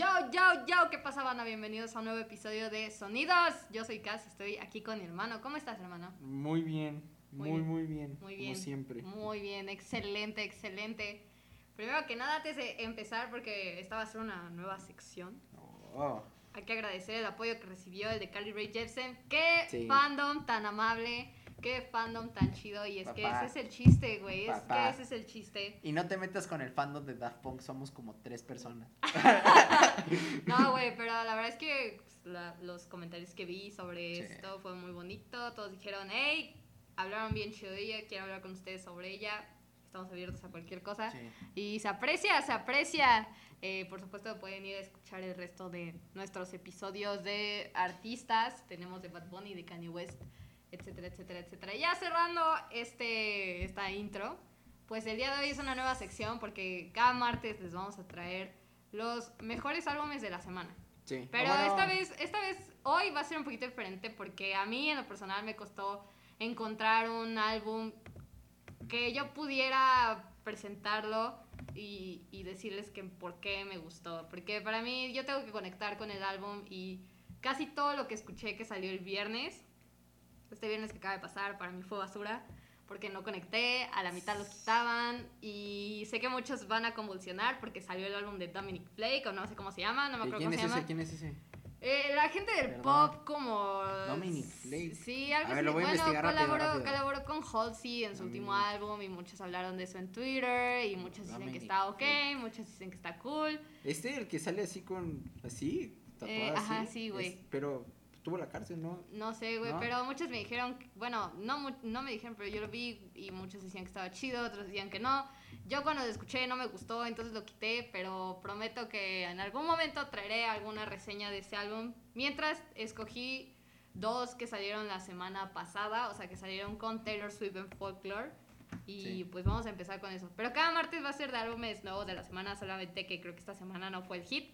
Yo, yo, yo, ¿qué pasa, banda? Bienvenidos a un nuevo episodio de Sonidos. Yo soy Cass, estoy aquí con mi hermano. ¿Cómo estás, hermano? Muy bien, Muy muy, bien. muy bien. Muy bien. Como siempre. Muy bien, excelente, excelente. Primero que nada, antes de empezar, porque esta va a ser una nueva sección, Oh, hay que agradecer el apoyo que recibió el de Carly Rae Jepsen. Qué Sí. fandom tan amable, qué fandom tan chido. Y es que Papá. ese es el chiste, güey. Es que ese es el chiste. Y no te metas con el fandom de Daft Punk, somos como tres personas. No, güey, pero la verdad es que pues, la- los comentarios que vi sobre Sí. esto fue muy bonito. Todos dijeron, hey, hablaron bien chido de ella, quiero hablar con ustedes sobre ella. Estamos abiertos a cualquier cosa. Sí. Y se aprecia, se aprecia. Eh, por supuesto, pueden ir a escuchar el resto de nuestros episodios de artistas. Tenemos de Bad Bunny, de Kanye West, etcétera, etcétera, etcétera. Ya cerrando este, esta intro, pues el día de hoy es una nueva sección porque cada martes les vamos a traer los mejores álbumes de la semana. Sí. Pero Ah, bueno, esta vez, esta vez, hoy va a ser un poquito diferente porque a mí en lo personal me costó encontrar un álbum que yo pudiera presentarlo y, y decirles que por qué me gustó. Porque para mí yo tengo que conectar con el álbum y casi todo lo que escuché que salió el viernes, este viernes que acaba de pasar, para mí fue basura. Porque no conecté, a la mitad los quitaban y sé que muchos van a convulsionar porque salió el álbum de Dominic Flake o no sé cómo se llama, no me ¿y acuerdo ¿Quién cómo es se llama. ese? ¿Quién es ese? Eh, la gente del Perdón. pop como... Dominic Flake. Sí, algo A ver, lo voy a bueno, investigar rápido, colaboró, rápido. colaboró con Halsey en su último álbum y muchos hablaron de eso en Twitter y muchos dicen que Dominic está ok, muchos dicen que está cool. Este, el que sale así con. Así, tatuado Eh, ajá, así, sí, güey. es- Pero tuvo la cárcel, ¿no? No sé, güey, ¿No? pero muchos me dijeron, bueno, no, no me dijeron, pero yo lo vi y muchos decían que estaba chido, otros decían que no. Yo cuando lo escuché no me gustó, entonces lo quité, pero prometo que en algún momento traeré alguna reseña de ese álbum. Mientras escogí dos que salieron la semana pasada, o sea, que salieron con Taylor Swift en Folklore. Y Sí. pues vamos a empezar con eso. Pero cada martes va a ser de álbumes nuevos de la semana, solamente que creo que esta semana no fue el hit.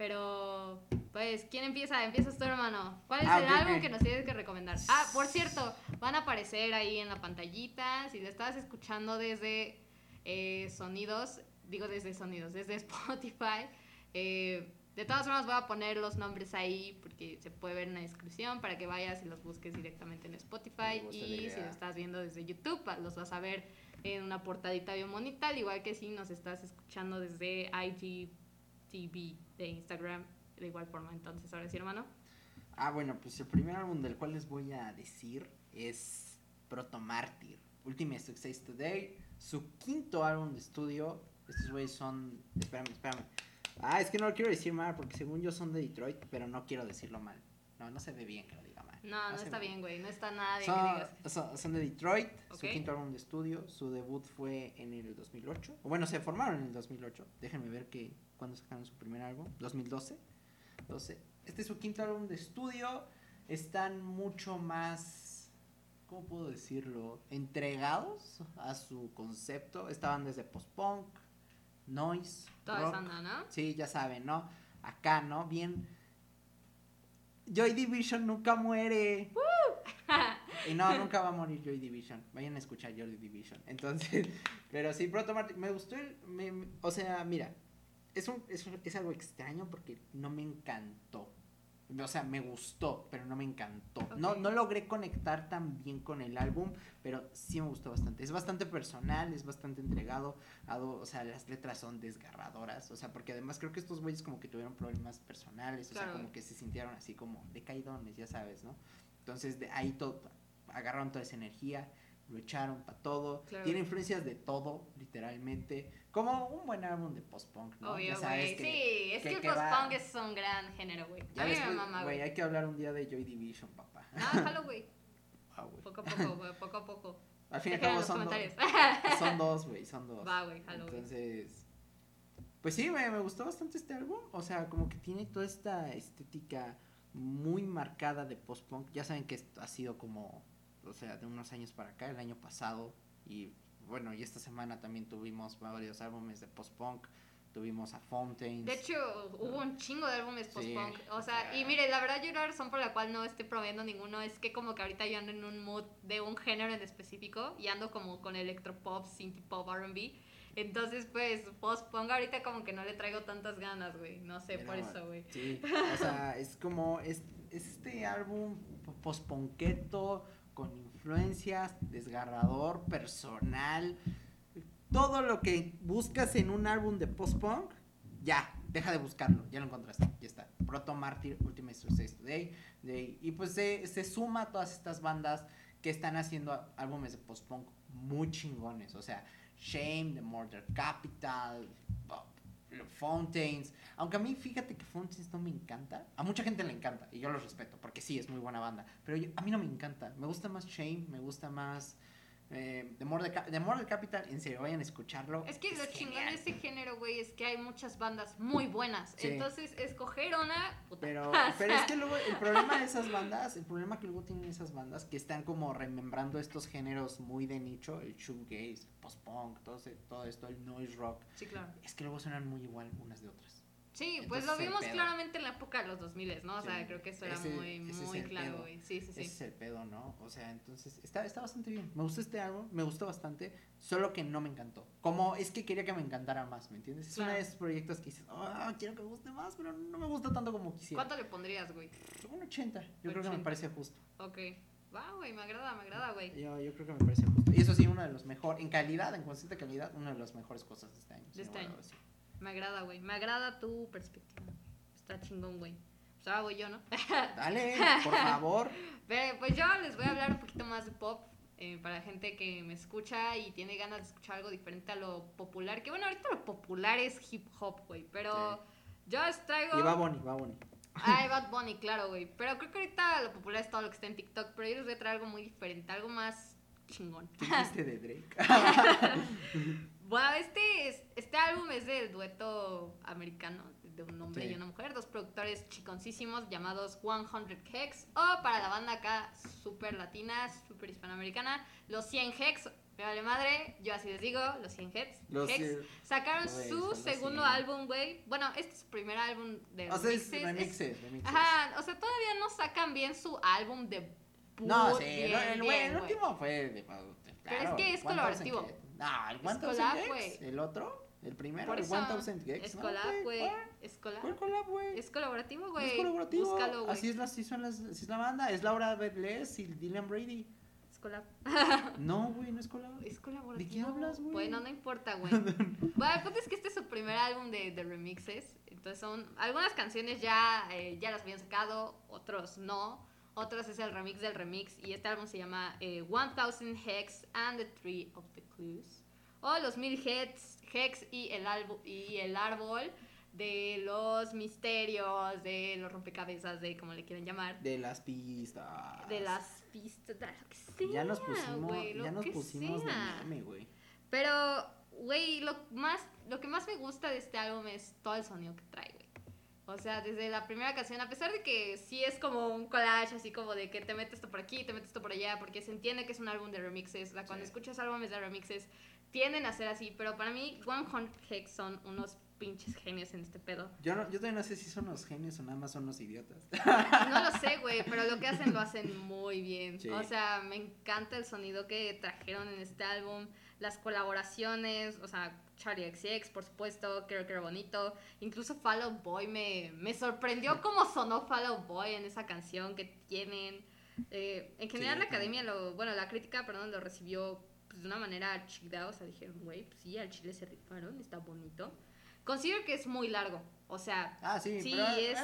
Pero, pues, ¿quién empieza? Empiezas tú, hermano. ¿Cuál es Ah, el álbum que nos tienes que recomendar? Ah, por cierto, van a aparecer ahí en la pantallita. Si lo estás escuchando desde eh, sonidos, digo desde sonidos, desde Spotify. eh, de todas formas voy a poner los nombres ahí porque se puede ver en la descripción para que vayas y los busques directamente en Spotify. Y si lo estás viendo desde YouTube, los vas a ver en una portadita bien bonita, al igual que si nos estás escuchando desde IGTV de Instagram, de igual forma. Entonces, ahora sí, hermano. Ah, bueno, pues el primer álbum del cual les voy a decir es Proto Mártir. Ultimate Success Today, su quinto álbum de estudio. Estos güeyes son. Espérame, espérame. Ah, es que no lo quiero decir mal porque según yo son de Detroit, pero no quiero decirlo mal. No, no se ve bien que lo diga mal. No, no, está bien, güey. No está nada bien que Son, digas. son- son de Detroit, Ok. su quinto álbum de estudio. Su debut fue en el 2008. O bueno, se formaron en el 2008. Déjenme ver que cuando sacaron su primer álbum. 2012. 12. Este es su quinto álbum de estudio. Están mucho más, ¿cómo puedo decirlo? Entregados a su concepto. Estaban desde post-punk, noise, Toda rock. esa onda, ¿no? Sí, ya saben, ¿no? Acá, ¿no? Bien. Joy Division nunca muere. Y no, nunca va a morir Joy Division. Vayan a escuchar Joy Division. Entonces, pero sí, Proto Mart- me gustó el. me- o sea, mira, es, un, es, un- es algo extraño porque no me encantó. O sea, me gustó, pero no me encantó. No, no logré conectar tan bien con el álbum, pero sí me gustó bastante. Es bastante personal, es bastante entregado. a o sea, las letras son desgarradoras. O sea, porque además creo que estos güeyes como que tuvieron problemas personales. O sea, como que se sintieron así como decaidones, ya sabes, ¿no? Entonces, de ahí todo, agarraron toda esa energía, lo echaron para todo. Claro. Tiene influencias de todo, literalmente. Como un buen álbum de post-punk, ¿no? Obvio, sabes que- Sí, es que, que- el post-punk es un gran género, güey. A mí me mama, güey, hay que hablar un día de Joy Division, papá. Ah, déjalo, güey. Ah. Poco a poco, güey. Poco a poco. Al fin y al cabo son, dos- comentarios. son dos, güey, son dos. Va, güey. Entonces, pues sí, me, me gustó bastante este álbum. O sea, como que tiene toda esta estética muy marcada de post-punk. Ya saben que esto ha sido como, o sea, de unos años para acá, el año pasado. Y bueno, y esta semana también tuvimos varios álbumes de post-punk. Tuvimos a Fountains. De hecho, hubo un chingo de álbumes Sí. post-punk. O sea, y mire, la verdad yo la razón por la cual no estoy promoviendo ninguno es que como que ahorita yo ando en un mood de un género en específico y ando como con electropop, synth pop, R&B. Entonces, pues, post-punk ahorita como que no le traigo tantas ganas, güey. No sé, por Pero, eso, güey. Sí, o sea, es como, es, es este álbum posponqueto, con influencias, desgarrador, personal. Todo lo que buscas en un álbum de post-punk, ya, deja de buscarlo, ya lo encontraste, ya está. Proto Martyr, Ultimate Success Today, Day, y pues se, se suma a todas estas bandas que están haciendo álbumes de post-punk muy chingones, o sea, Shame, The Murder Capital, Fountains, aunque a mí fíjate que Fountains no me encanta, a mucha gente le encanta y yo lo respeto porque sí es muy buena banda, pero yo- a mí no me encanta, me gusta más Shame, me gusta más eh, The, Murder Capital, en serio, vayan a escucharlo. Es que lo chingón de este género, güey, es que hay muchas bandas muy buenas. Sí. Entonces, escoger una. puta. Pero, pero es que luego el problema de esas bandas, el problema que luego tienen esas bandas que están como remembrando estos géneros muy de nicho, el shoegaze, post-punk, todo, ese- todo esto, el noise rock, Sí, claro. es que luego suenan muy igual unas de otras. Sí, pues Entonces, lo el vimos claramente en la época de los 2000, ¿no? O sea, Sí, creo que eso era ese- muy, ese es muy claro, güey. Sí, sí, sí. Ese es el pedo, ¿no? O sea, entonces está, está bastante bien. Me gustó este álbum, me gustó bastante, solo que no me encantó. Como es que quería que me encantara más, ¿me entiendes? Es uno Claro. de esos proyectos que dices, ah, quiero que me guste más, pero no me gusta tanto como quisiera. ¿Cuánto le pondrías, güey? Un 80, yo creo que me 80. parece justo. Ok. Va, güey, me agrada, me agrada, güey. Yo, yo creo que me parece justo. Y eso sí, uno de los mejores, en calidad, en constante calidad, una de las mejores cosas de este año. De este año. Me agrada, güey. Me agrada tu perspectiva. Está chingón, güey. Pues ahora voy yo, ¿no? Dale, por favor. Pero, pues yo les voy a hablar un poquito más de pop. eh, para gente que me escucha y tiene ganas de escuchar algo diferente a lo popular. Que bueno, ahorita lo popular es hip hop, güey. Pero yo les traigo. Y va Bonnie, va Bonnie. Ay, Bad Bunny, claro, güey. Pero creo que ahorita lo popular es todo lo que está en TikTok. Pero yo les voy a traer algo muy diferente, algo más chingón. ¿Qué dijiste de Drake? Bueno, este, es- este álbum es del dueto americano de un hombre Sí. y una mujer, dos productores chiconcísimos llamados 100 Hex, o para la banda acá super latina, super hispanoamericana, los 100 Hex. Me vale madre, yo así les digo, los 100 Hex. Los Hex. Sacaron su segundo 100. álbum, güey. Bueno, este es su primer álbum de O sea, es remixes, es- remixes, remixes. Ajá, o sea, todavía no sacan bien su álbum de No, sí, bien, el, el, bien, el último fue de, Pero es claro, que es 1000 colaborativo. No, el Es 1000 collab, Gex, güey. el otro, el primero, Por el eso, 1000 Gex. es ¿no, collab, güey. ¿Cuál? Collab. ¿Cuál collab, güey? Es colaborativo, güey. Es colaborativo. Búscalo, güey. Así es, la, así son las, así es la banda. Es Laura Bedles y Dylan Brady. Es collab. No, güey, no es collab. Es colaborativo. ¿De qué hablas, güey? Bueno, no importa, güey. bueno, el punto es que este es su primer álbum de, de remixes. Entonces son algunas canciones ya, eh, ya las habían sacado, otros no. Otros es el remix del remix. Y este álbum se llama eh, 1000 Hex and the Tree of the Clues. O los mil Hex, Hex y, el álbum, y el árbol de los misterios, de los rompecabezas, de como le quieran llamar. De las pistas. De las pistas, de lo que sea, Ya nos pusimos, lo ya nos pusimos güey. Pero, güey, lo, más, lo que más me gusta de este álbum es todo el sonido que trae, güey. O sea, desde la primera canción, a pesar de que sí es como un collage, así como de que te metes esto por aquí, te metes esto por allá, porque se entiende que es un álbum de remixes. Sea, cuando Sí. escuchas álbumes de remixes, tienden a ser así. Pero para mí, 100 Hex son unos pinches genios en este pedo. Yo, no, yo todavía no sé si son los genios o nada más son los idiotas. No lo sé, güey, pero lo que hacen lo hacen muy bien. Sí. O sea, me encanta el sonido que trajeron en este álbum, las colaboraciones, o sea, Charlie XX, por supuesto, creo que era bonito. Incluso Fall Out Boy me, me sorprendió cómo sonó Fall Out Boy en esa canción que tienen. Eh, en general Sí, la academia, lo, bueno, la crítica, perdón, lo recibió pues, de una manera chida, o sea, dijeron, güey, pues sí, al chile se rifaron, está bonito. Considero que es muy largo, o sea, Ah, sí, Sí, pero es-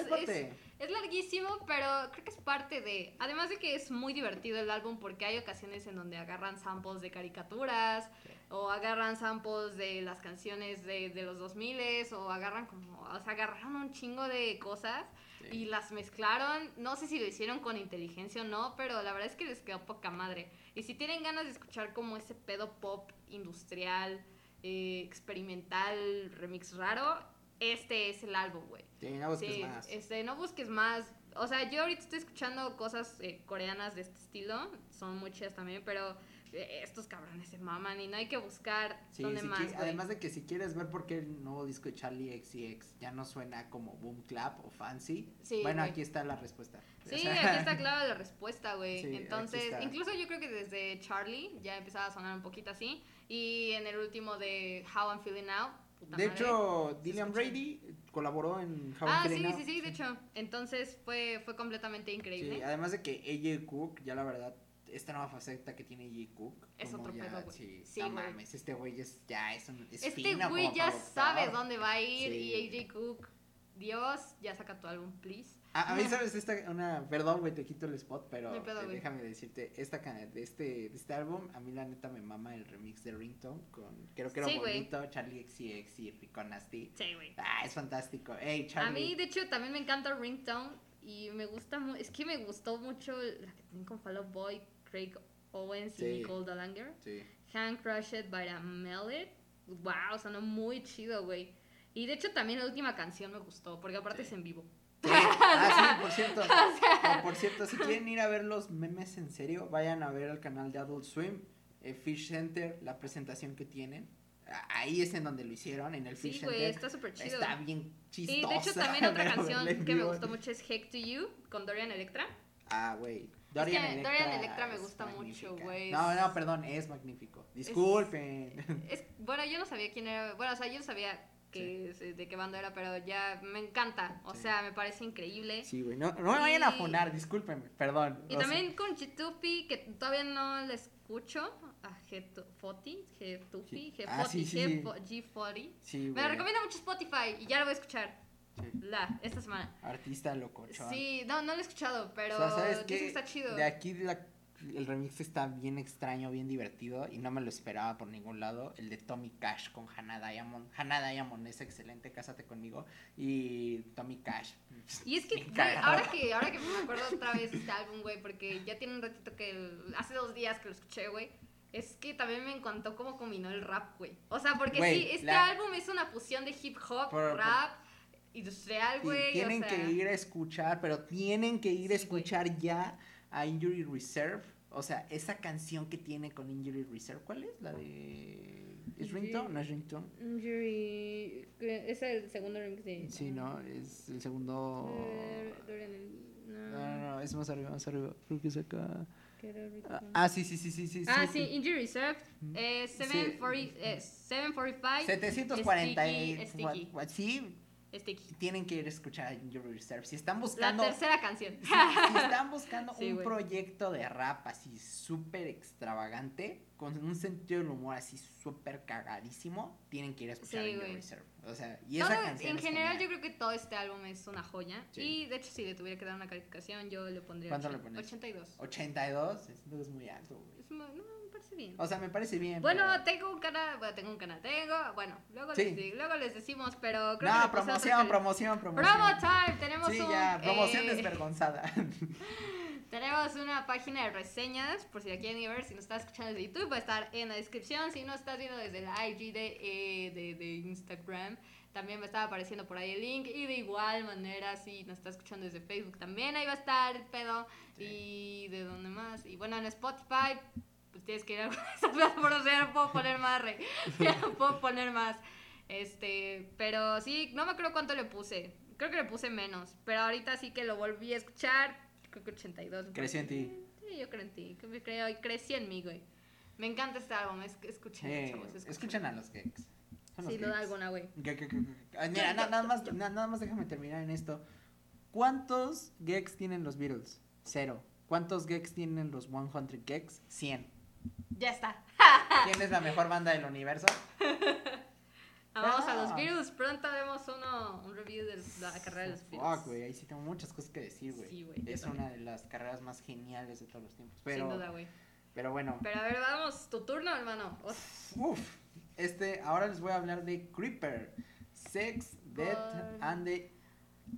es, larguísimo, pero creo que es parte de. Además de que es muy divertido el álbum porque hay ocasiones en donde agarran samples de caricaturas Sí. o agarran samples de las canciones de, de los 2000 o agarran como. O sea, agarraron un chingo de cosas Sí. y las mezclaron. No sé si lo hicieron con inteligencia o no, pero la verdad es que les quedó poca madre. Y si tienen ganas de escuchar como ese pedo pop industrial, eh, experimental, remix raro, este es el álbum, güey. Sí, no busques Sí, más. este, no busques más. O sea, yo ahorita estoy escuchando cosas eh, coreanas de este estilo, son muy chidas también, pero eh, estos cabrones se maman y no hay que buscar Sí, dónde si más, además de que si quieres ver por qué el nuevo disco de Charlie XCX ya no suena como Boom Clap o Fancy, Sí, bueno, aquí está la respuesta. O Sí, sea, aquí está clara la respuesta, güey. Sí, Entonces, incluso yo creo que desde Charlie ya empezaba a sonar un poquito así. Y en el último de How I'm Feeling Now. puta De madre. hecho, escucha. Brady colaboró en How Ah, I'm sí, Feeling Now. sí, sí, de hecho. Entonces fue, fue completamente increíble. Sí, además de que AJ Cook, ya la verdad, esta nueva faceta que tiene AJ Cook. Es otro ya, pedo, güey. Sí, Sí, no güey. mames, este güey es, ya es un es este güey ya sabe dónde va a ir Sí. y AJ Cook, Dios, ya saca tu álbum, please. A, a mí, ¿sabes? Esta, una, perdón, güey, te quito el spot, pero No pedo, eh, déjame decirte, esta, de, este, de este álbum, a mí la neta me mama el remix de Ringtone con, creo que era Sí, bonito, Charlie XCX y Rico Nasty. Sí, güey. Ah, es fantástico. Ey, A Charlie. mí, de hecho, también me encanta Ringtone y me gusta Es que me gustó mucho la que tienen con Fall Out Boy, Craig Owens Sí. y Nicole Dalanger. Sí. Hand Crushed by a Melody. Wow, sonó muy chido, güey. Y de hecho también la última canción me gustó, porque aparte Sí. es en vivo. Ah, sí, por cierto. Por cierto, si quieren ir a ver los memes en serio, vayan a ver el canal de Adult Swim, eh, Fish Center, la presentación que tienen. Ah, Ahí es en donde lo hicieron, en el Sí, Fish güey, Center. está súper chido. Está bien chistosa. Y de hecho también otra canción que me gustó mucho es Heck to You con Dorian Electra. Ah, güey. que Dorian Electra me es gusta mucho, güey. No, no, perdón, es magnífico. Disculpen. Es, bueno, yo no sabía quién era. Bueno, o sea, yo no sabía que, de qué banda era, pero ya me encanta. O Sí. sea, me parece increíble. Sí, güey. No, no me vayan a Y- funar, discúlpenme, perdón. Y O sea, también con Chitupi, que todavía no le escucho. A G40, G-Tupi, Sí. Ah, sí, sí, sí. G40. Sí, Me güey. la recomienda mucho Spotify y ya lo voy a escuchar. Sí. La, esta semana. Artista locochón. Sí, no, no lo he escuchado, pero O sea, ¿sabes que está chido. De aquí la- el remix está bien extraño, bien divertido y no me lo esperaba por ningún lado. El de Tommy Cash con Hannah Diamond. Hannah Diamond es excelente, cásate conmigo. Y Tommy Cash. Y es que, güey, ahora que, ahora que me acuerdo otra vez este álbum, güey, porque ya tiene un ratito que, el- hace dos días que lo escuché, güey, es que también me encantó cómo combinó el rap, güey. O sea, porque Güey, sí, este la- álbum es una fusión de hip hop, Por- por- rap, industrial, güey. tienen o sea, que ir a escuchar, pero tienen que ir a Sí, escuchar ya a Injury Reserve. O sea, esa canción que tiene con Injury Reserve, ¿cuál es? La de... ¿Es Ringtone? ¿No es Ringtone? Injury- Es el segundo remix de. Sí, no, es el segundo... Eh, No, no, no, es más arriba, más arriba. Creo que es acá. ¿qué era el- Ah, Ah, sí, sí, sí, sí, sí. Ah, sí, Injury Reserved. Eh, 740, eh, 745. 740 y... Sticky, Sí, Sticky. tienen que ir a escuchar a Injury Reserve. Si están La buscando... tercera canción. Si, si están buscando Sí, un proyecto de rap así súper extravagante, con un sentido del humor así súper cagadísimo, tienen que ir a escuchar Sí, güey. Reserve. O sea, y Todo- esa canción en es general, genial. yo creo que todo este álbum es una joya. Sí. Y de hecho, si le tuviera que dar una calificación, yo le pondría ¿Cuánto ochen- le pones? 82. 82, es, muy alto, güey. No, bien. O sea, me parece bien. Bueno, pero- tengo un canal, bueno, tengo un canal, tengo, bueno, luego, Sí. les, luego les decimos, pero creo que No, puse promoción, promoción, promoción. Promo time, tenemos Sí, un, ya, promoción eh, desvergonzada. Tenemos una página de reseñas, por si la quieren ir a ver, si nos estás escuchando desde YouTube, va a estar en la descripción. Si no estás viendo desde la IG de, eh, de, de Instagram, también va a estar apareciendo por ahí el link. Y de igual manera, si nos estás escuchando desde Facebook, también ahí va a estar el pedo. Y de dónde más. Y bueno, en Spotify, pues tienes que ir a esa plataforma, o sea, no puedo poner más, rey. Ya no puedo poner más. Este, pero sí, no me acuerdo cuánto le puse. Creo que le puse menos. Pero ahorita sí que lo volví a escuchar. Creo que 82. me Creció en ti. Sí, yo creo en ti. creo, crecí en mí, güey. Me encanta este álbum. Es, escuchen, Eh, chavos. Escuchen. escuchen a los geeks. Sin duda alguna, güey. Mira, nada, más, na- nada más déjame terminar en esto. ¿Cuántos geeks tienen los Beatles? Cero. ¿Cuántos geeks tienen los 100 geeks? 100. Ya está. ¿Quién es la mejor banda del universo? Vamos a los Ah. Beatles. Pronto haremos uno, un review de la carrera de los Beatles. Fuck, güey, ahí sí tengo muchas cosas que decir, güey. Sí, güey, es una de las carreras más geniales de todos los tiempos. Sin Pero, duda, güey. pero bueno, Pero a ver, vamos. Tu turno, hermano. Uf. Este, ahora les voy a hablar de Creeper, Sex, Death and the,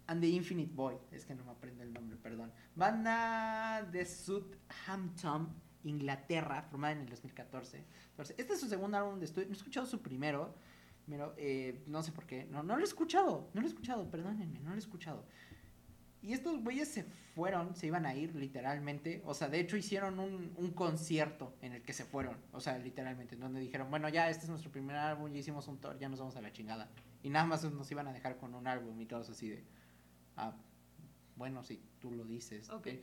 and the Infinite Boy. Es que no me aprendo el nombre, perdón. Banda de Southampton, Inglaterra, formada en el 2014. Entonces, este es su segundo álbum de estudio. No he escuchado su primero, pero eh, no sé por qué. No, lo he escuchado, no lo he escuchado, perdónenme, no lo he escuchado. Y estos güeyes se fueron, se iban a ir literalmente. O sea, de hecho hicieron un, un concierto en el que se fueron. O sea, literalmente, donde dijeron, bueno, ya este es nuestro primer álbum, ya hicimos un tour, ya nos vamos a la chingada. Y nada más nos iban a dejar con un álbum y todos así de, ah, bueno, sí, tú lo dices. Ok. De,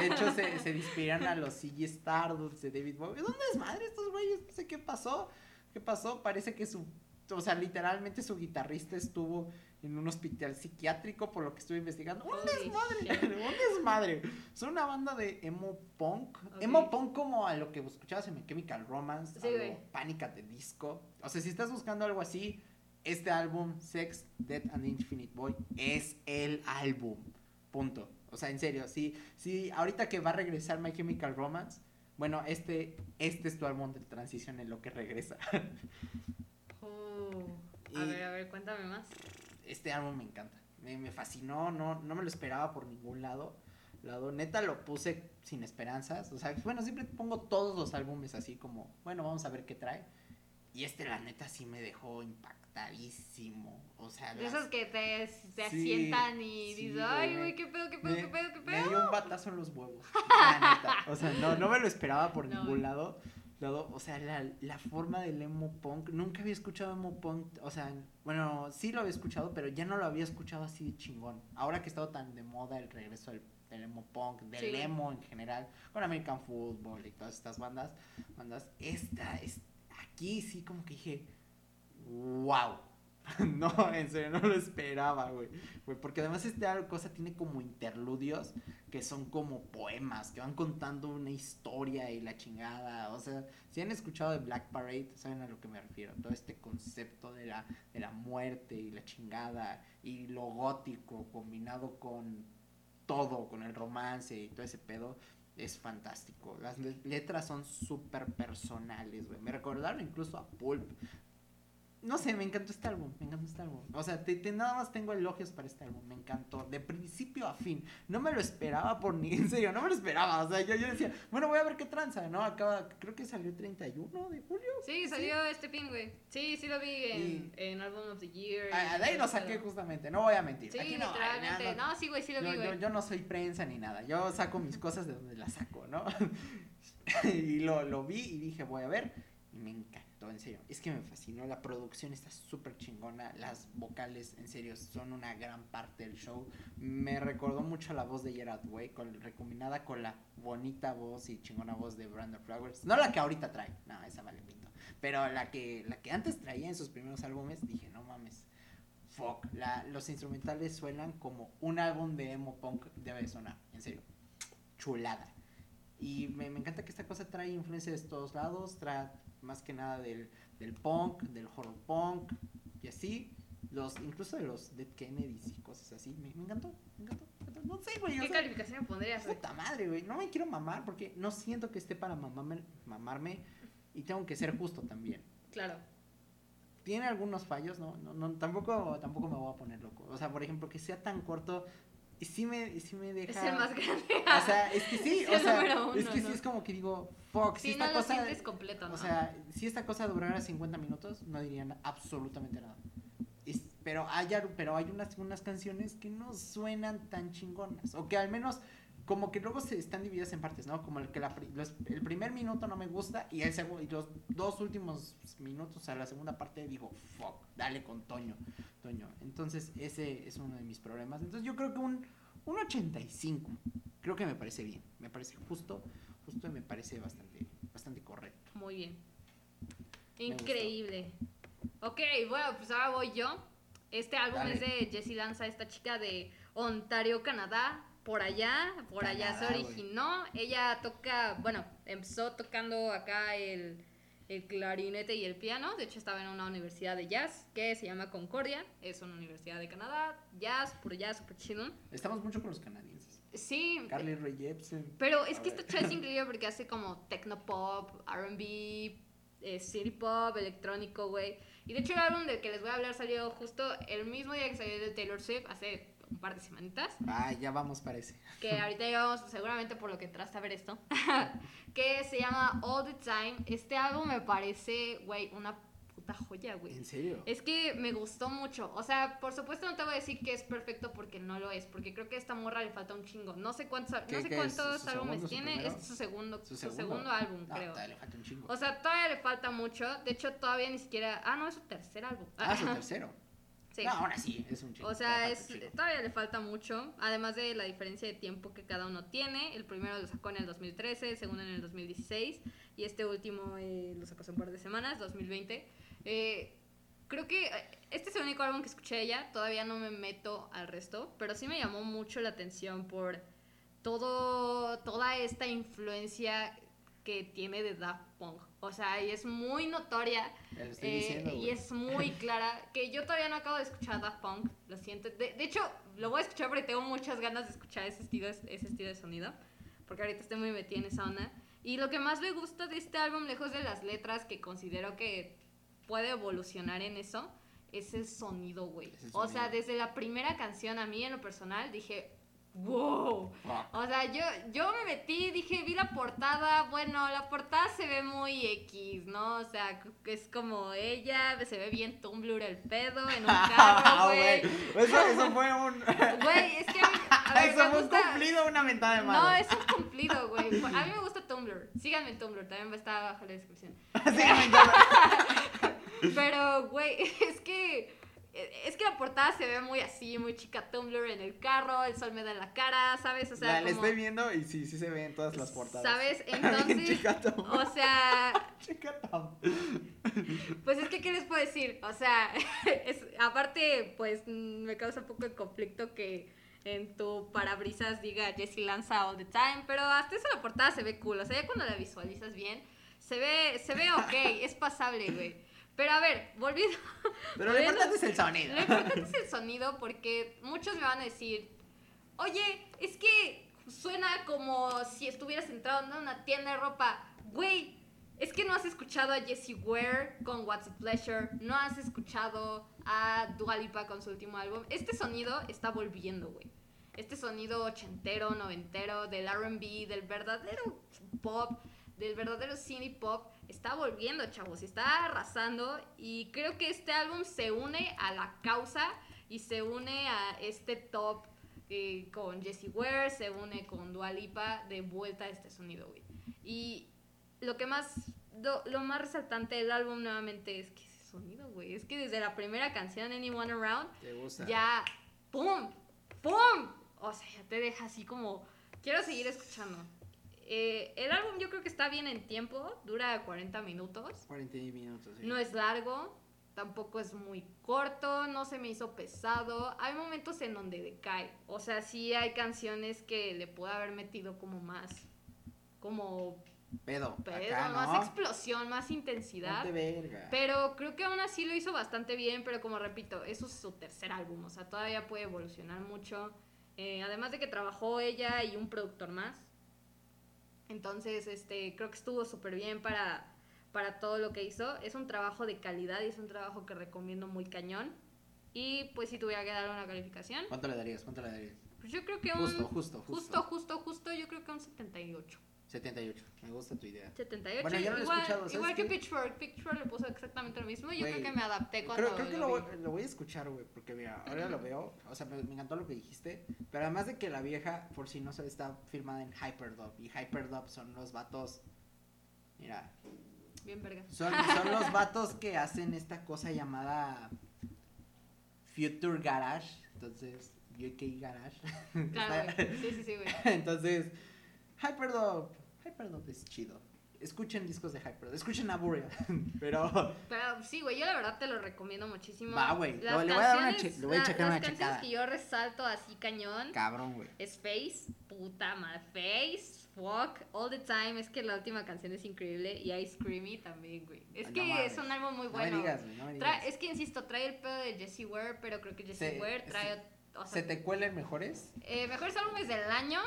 de hecho, se, se despidieron a los CG Stardust de David Bowie. ¿Dónde es madre estos güeyes? No sé qué pasó. ¿Qué pasó? Parece que su, o sea, literalmente su guitarrista estuvo en un hospital psiquiátrico por lo que estuve investigando. ¡Un desmadre! ¡Un desmadre! Son una banda de emo punk. Emo punk como a lo que escuchabas en My Chemical Romance, Sí, a güey. lo Pánica de Disco. O sea, si estás buscando algo así, este álbum, Sex, Death and Infinite Boy, es el álbum. Punto. O sea, en serio, sí, sí, ahorita que va a regresar My Chemical Romance, bueno, este, este es tu álbum de transición en lo que regresa. Uh, a Y- ver, a ver, cuéntame más. este álbum me encanta. Me, me fascinó, no, no me lo esperaba por ningún lado. lado. Neta lo puse sin esperanzas. O sea, bueno, siempre pongo todos los álbumes así como, bueno, vamos a ver qué trae. Y este, la neta, sí me dejó impactadísimo. O sea, De las- esos que te, te Sí, asientan y sí, dices, ay, güey, qué pedo, qué pedo, me, qué pedo, qué me pedo. dio un batazo en los huevos. La neta. O sea, no, no me lo esperaba por No, ningún lado. lado. O sea, la, la forma del emo punk. Nunca había escuchado emo punk. O sea, bueno, sí lo había escuchado, pero ya no lo había escuchado así de chingón. Ahora que ha estado tan de moda el regreso del, del emo punk, del Sí. emo en general, con American Football y todas estas bandas, bandas, esta, es, aquí sí como que dije, wow. No, en serio, no lo esperaba, güey. Porque además esta cosa tiene como interludios que son como poemas, que van contando una historia y la chingada. O sea, si han escuchado de Black Parade, saben a lo que me refiero. Todo este concepto de la, de la muerte y la chingada y lo gótico combinado con todo, con el romance y todo ese pedo. Es fantástico. Las le- letras son súper personales, güey. Me recordaron incluso a Pulp. No sé, me encantó este álbum, me encantó este álbum. O sea, te, te- nada más tengo elogios para este álbum, me encantó, de principio a fin. No me lo esperaba por ni, en serio, no me lo esperaba. O sea, yo, yo decía, bueno, voy a ver qué tranza, ¿no? Acaba, creo que salió el 31 de julio. Sí, salió este pin, güey. Sí, sí lo vi en, Y- en Album of the Year. y A, a de ahí lo saqué justamente, no voy a mentir. Sí, Aquí no, literalmente. no, No, sí, güey, sí lo vi, yo- güey. yo no soy prensa ni nada, yo saco mis cosas de donde las saco, ¿no? y lo, lo vi y dije, voy a ver, y me encantó, en serio. Es que me fascinó, la producción está súper chingona, las vocales, en serio, son una gran parte del show. Me recordó mucho la voz de Gerard Way, con, recombinada con la bonita voz y chingona voz de Brandon Flowers. No la que ahorita trae, no, esa vale pito. Pero la que, la que antes traía en sus primeros álbumes, dije, no mames. Fuck, la, los instrumentales suenan como un álbum de emo punk debe sonar, en serio. Chulada. Y me, encanta que esta cosa trae influencias de todos lados, más que nada del, del punk, del horror punk y así. Los, incluso de los Dead Kennedys y cosas así. Me, me encantó, me encantó. No sé, güey. o ¿Qué sea, calificación pondrías? Puta madre, güey. No me quiero mamar porque no siento que esté para mamarme, mamarme y tengo que ser justo también. Claro. Tiene algunos fallos, ¿no? no, no tampoco, tampoco me voy a poner loco. O sea, por ejemplo, que sea tan corto y sí me, sí me deja... Es el más grande. O sea, es que sí, Es o sea, uno, es que ¿no? sí es como que digo, fuck, si esta no cosa... completo, ¿no? O sea, si esta cosa durara 50 minutos, no dirían absolutamente nada. Es- pero hay, pero hay unas, unas canciones que no suenan tan chingonas. O que al menos, como que luego se están divididas en partes, ¿no? Como el que la, los- el primer minuto no me gusta y, el segu- y los dos últimos minutos a la segunda parte digo, fuck, dale con Toño. Toño. Entonces, ese es uno de mis problemas. Entonces, yo creo que un, un 85. Creo que me parece bien. Me parece justo, justo y me parece bastante, bastante correcto. Muy bien. Increíble. Ok, bueno, pues ahora voy yo. Este álbum Dale. es de Jessie Lanza, esta chica de Ontario, Canadá. Por allá, por allá se originó. Ella toca, bueno, empezó tocando acá el, el clarinete y el piano. De hecho, estaba en una universidad de jazz que se llama Concordia. Es una universidad de Canadá. Jazz, puro jazz, super chido. Estamos mucho con los canadienses. Sí, Carly Rae Jepsen. pero es A que ver. esta es increíble porque hace como techno-pop, R&B, eh, city pop, electrónico, güey. Y de hecho el álbum del que les voy a hablar salió justo el mismo día que salió de Taylor Swift, hace un par de semanitas. Ah, ya vamos, parece. Que ahorita llevamos, seguramente por lo que entraste a ver esto, que se llama All the Time. Este álbum me parece, güey, una puta joya, güey. ¿En serio? Es que me gustó mucho. O sea, por supuesto no te voy a decir que es perfecto porque no lo es. Porque creo que a esta morra le falta un chingo. No sé cuántos, ¿Qué- no sé cuántos ¿Su álbumes tiene. primero? Es su segundo, ¿Su su segundo? segundo álbum, No, creo. todavía le falta un chingo. O sea, todavía le falta mucho. De hecho, todavía ni siquiera. Ah, no, es su tercer álbum. ah, su tercero. Sí. No, ahora sí, es un chingo. O sea, todavía es, todavía le falta mucho, además de la diferencia de tiempo que cada uno tiene. El primero lo sacó en el 2013, el segundo en el 2016 y este último eh, lo sacó hace un par de semanas, 2020. Eh, creo que eh, este es el único álbum que escuché de ella, todavía no me meto al resto, pero sí me llamó mucho la atención por todo, toda esta influencia que tiene de Daft Punk. O sea, y es muy notoria. Lo estoy Eh, diciendo, y es muy clara que yo todavía no acabo de escuchar Daft Punk, lo siento. De, de hecho, lo voy a escuchar porque tengo muchas ganas de escuchar ese estilo, ese estilo de sonido, porque ahorita estoy muy metida en esa onda. Y lo que más me gusta de este álbum, lejos de las letras, que considero que puede evolucionar en eso, es el sonido, güey. O sea, desde la primera canción, a mí en lo personal, dije, wow. Fuck. O sea, yo, yo me metí, dije, vi la portada, bueno, la portada se ve muy X, ¿no? O sea, es como ella, se ve bien Tumblr el pedo en un carro, güey. Eso, eso fue un. Güey, es que a mí, a ver, eso me fue un gusta... cumplido o una mentada de No, madre. es un cumplido, güey. A mí me gusta Tumblr. Síganme en Tumblr, también va a estar abajo en la descripción. Síganme en Tumblr. Pero, güey, es que. Es que la portada se ve muy así, muy chica Tumblr en el carro, el sol me da en la cara, ¿sabes? O sea, La, la como- estoy viendo y sí, sí se ve en todas las portadas. ¿Sabes? Entonces, chica o sea, Chica pues es que, ¿qué les puedo decir? O sea, es- aparte, pues me causa un poco de conflicto que en tu parabrisas diga Jessie Lanza all the time, pero hasta eso la portada se ve cool, o sea, ya cuando la visualizas bien, se ve, se ve ok, es pasable, güey. Pero a ver, volviendo, Pero lo importante es el sonido. lo importante es el sonido porque muchos me van a decir, oye, es que suena como si estuvieras entrando en una tienda de ropa. Güey, es que no has escuchado a Jessie Ware con What's a Pleasure, no has escuchado a Dua Lipa con su último álbum. Este sonido está volviendo, güey. Este sonido ochentero, noventero, del RB, del verdadero pop, del verdadero cine pop, está volviendo, chavos, está arrasando y creo que este álbum se une a la causa y se une a este top eh, con Jessie Ware, se une con Dua Lipa de vuelta a este sonido, güey. Y lo que más, lo, lo más resaltante del álbum nuevamente es que ese sonido, güey, es que desde la primera canción, Anyone Around, ya, ¡pum! ¡pum! O sea, ya te deja así como, quiero seguir escuchando. Eh, el álbum yo creo que está bien en tiempo, dura 40 minutos. 40 minutos. sí. No es largo, tampoco es muy corto, no se me hizo pesado. Hay momentos en donde decae. O sea, sí hay canciones que le puedo haber metido como más, como Pedo. pedo, acá, más ¿no? explosión, más intensidad. Verga. Pero creo que aún así lo hizo bastante bien, pero como repito, eso es su tercer álbum, o sea, todavía puede evolucionar mucho. Eh, además de que trabajó ella y un productor más. Entonces, este, creo que estuvo súper bien para, para todo lo que hizo. Es un trabajo de calidad y es un trabajo que recomiendo muy cañón. Y pues si tuviera que darle una calificación, ¿Cuánto le darías? ¿Cuánto le darías? pues yo creo que un... Justo, justo, justo. Justo, justo, justo, yo creo que un 78. 78. Me gusta tu idea. 78. Bueno, yo no lo he igual, escuchado, ¿sabes igual que qué? Pitchfork. Pitchfork le puso exactamente lo mismo. Yo Güey, creo que me adapté cuando Creo, creo que lo lo, voy- lo voy a escuchar, güey, porque mira, ahora lo veo, o sea, me, me encantó lo que dijiste, pero además de que la vieja, por si no sabe, está filmada en Hyperdub, y Hyperdub son los vatos, mira, Bien verga. son, son los vatos que hacen esta cosa llamada Future Garage, entonces, UK Garage. Claro, güey. Sí, sí, sí, güey. entonces, Hyperdub, Hyperdub es chido. Escuchen discos de Hyperdub, escuchen a Burial, pero... Pero sí, güey, yo la verdad te lo recomiendo muchísimo. Va, güey, le voy a dar una che- le voy a la- checar una Las canciones checada. que yo resalto así cañón Cabrón, güey. es Face, puta madre, Face, Fuck, All the Time. Es que la última canción es increíble y Ice Creamy también, güey. Es Ay, que no mames. es un álbum muy No bueno. me digas, güey, no me Trae- digas. es que insisto, trae el pedo de Jessie Ware, pero creo que Jessie Se- Ware se- trae. ¿Se te cuelan mejores? eh, mejores álbumes del año.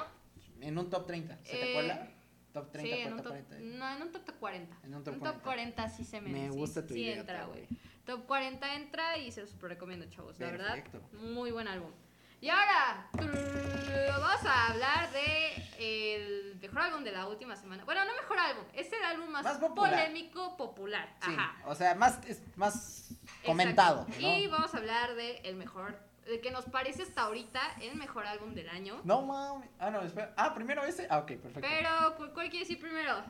En un top 30. ¿Se te Eh, cuela? Top 30, sí, en un top top, 40. no, en un top 40. En un top Un 40. top 40 sí se me Me sí, gusta tu sí idea, entra, güey. Top 40 entra y se lo super recomiendo, chavos. La verdad, Perfecto. muy buen álbum. Y ahora, vamos a hablar de el mejor álbum de la última semana. Bueno, no mejor álbum, es el álbum más, Más popular. polémico, popular. Sí, Ajá. o sea, más, es más comentado. ¿no? Y vamos a hablar de el mejor, de que nos parece hasta ahorita el mejor álbum del año. No mames. Ah, no, espera. Ah, primero ese. Ah, ok, perfecto. Pero, ¿cu- ¿cuál quieres decir primero?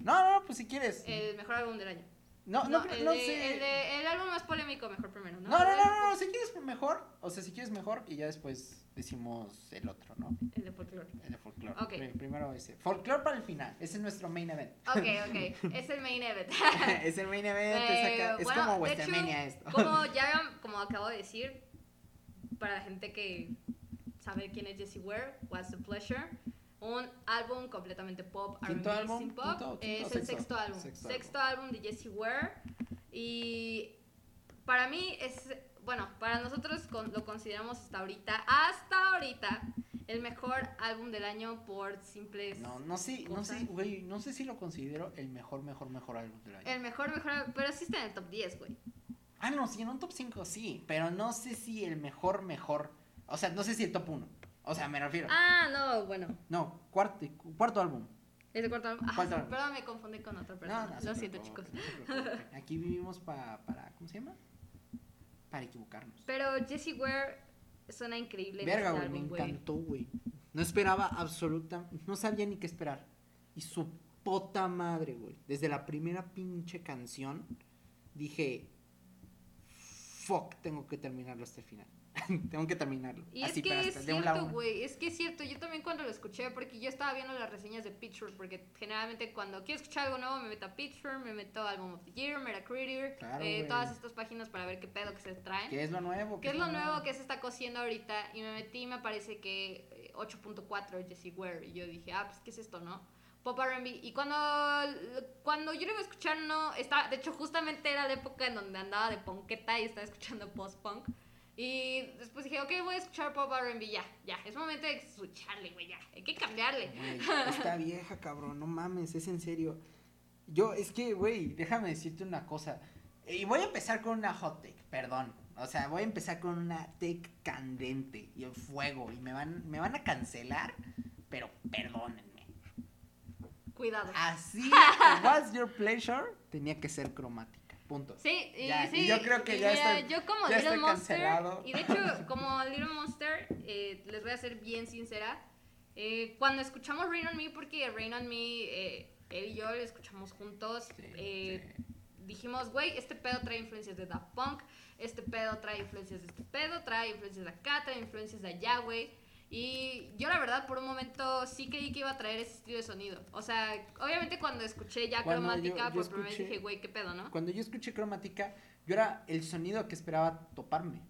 No, no, pues si quieres. El mejor álbum del año. no, no, el, no de- sé. el, de- el álbum más polémico, mejor primero, ¿no? No, no, no, no, si quieres mejor, o sea, si quieres mejor y ya después decimos el otro, ¿no? El de folklore. El de folclore. Ok. Pri- Primero ese. Folclore para el final, ese es nuestro main event. Ok, ok. Es el main event. es el main event, es, Eh, acá- es bueno, como hecho, esto. Como ya como acabo de decir, para la gente que sabe quién es Jessie Ware, What's the Pleasure, un álbum completamente pop, ¿Quinto R&B, álbum? sin pop, ¿Quinto- quinto es el sexto? álbum, Sexto sexto, álbum. de Jessie Ware y para mí es, bueno, para nosotros lo consideramos hasta ahorita, hasta ahorita, el mejor álbum del año por simples... No, no sé, no sé, güey, no sé si lo considero el mejor, mejor, mejor álbum del año. El mejor, mejor, pero sí está en el top 10, güey. Ah, no, sí, en un top 5 sí, pero no sé si el mejor, mejor, o sea, no sé si el top 1, o sea, me refiero. Ah, no, bueno. No, cuarto, cuarto álbum. ¿Es de cuarto álbum? Ah, sí, perdón, me confundí con otra persona. No, no Lo siento, chicos. no. Aquí vivimos pa- para, ¿cómo se llama? Para equivocarnos. Pero Jessie Ware suena increíble Verga, este güey, me encantó, güey. No esperaba absoluta, no sabía ni qué esperar. Y su puta madre, güey. Desde la primera pinche canción dije, fuck, tengo que terminarlo hasta el final. tengo que terminarlo. Y Así, es que es cierto, güey, es que es cierto, yo también cuando lo escuché, porque yo estaba viendo las reseñas de Pitchfork, porque generalmente cuando quiero escuchar algo nuevo me meto a Pitchfork, me meto a Album of the Year, Metacritic, Claro, eh, todas estas páginas para ver qué pedo que se traen. ¿Qué es lo nuevo? ¿Qué es lo nuevo que se está cociendo ahorita? Y me metí y me parece que eh, 8.4 Jessie Ware. Y yo dije, ah, pues, ¿qué es esto, no? Pop R&B. Y cuando, cuando yo lo iba a escuchar, no, estaba, de hecho, justamente era la época en donde andaba de ponqueta y estaba escuchando post-punk. Y después dije, ok, voy a escuchar pop R&B, ya, ya, es momento de escucharle, güey, ya, hay que cambiarle. Está vieja, cabrón, no mames, es en serio. Yo, es que, güey, déjame decirte una cosa. Y voy a empezar con una hot take, perdón. O sea, voy a empezar con una take candente y el fuego. Y me van, me van a cancelar, pero perdónenme. Cuidado. Así, What's Your Pleasure tenía que ser cromática. Punto. Sí, y Ya, y sí. yo creo que ya estoy- Yo como ya Little Monster. cancelado. Y de hecho, como Little Monster, eh, les voy a ser bien sincera. eh, cuando escuchamos Rain on Me, porque Rain on Me, eh, él y yo lo escuchamos juntos, Sí, eh, sí. dijimos, güey, este pedo trae influencias de Daft Punk, este pedo trae influencias de este pedo, trae influencias de acá, trae influencias de allá, güey. Y yo la verdad por un momento sí creí que iba a traer ese estilo de sonido. O sea, obviamente cuando escuché ya Cuando cromática yo- yo por primera vez dije, güey, qué pedo, ¿no? Cuando yo escuché cromática, yo era el sonido que esperaba toparme.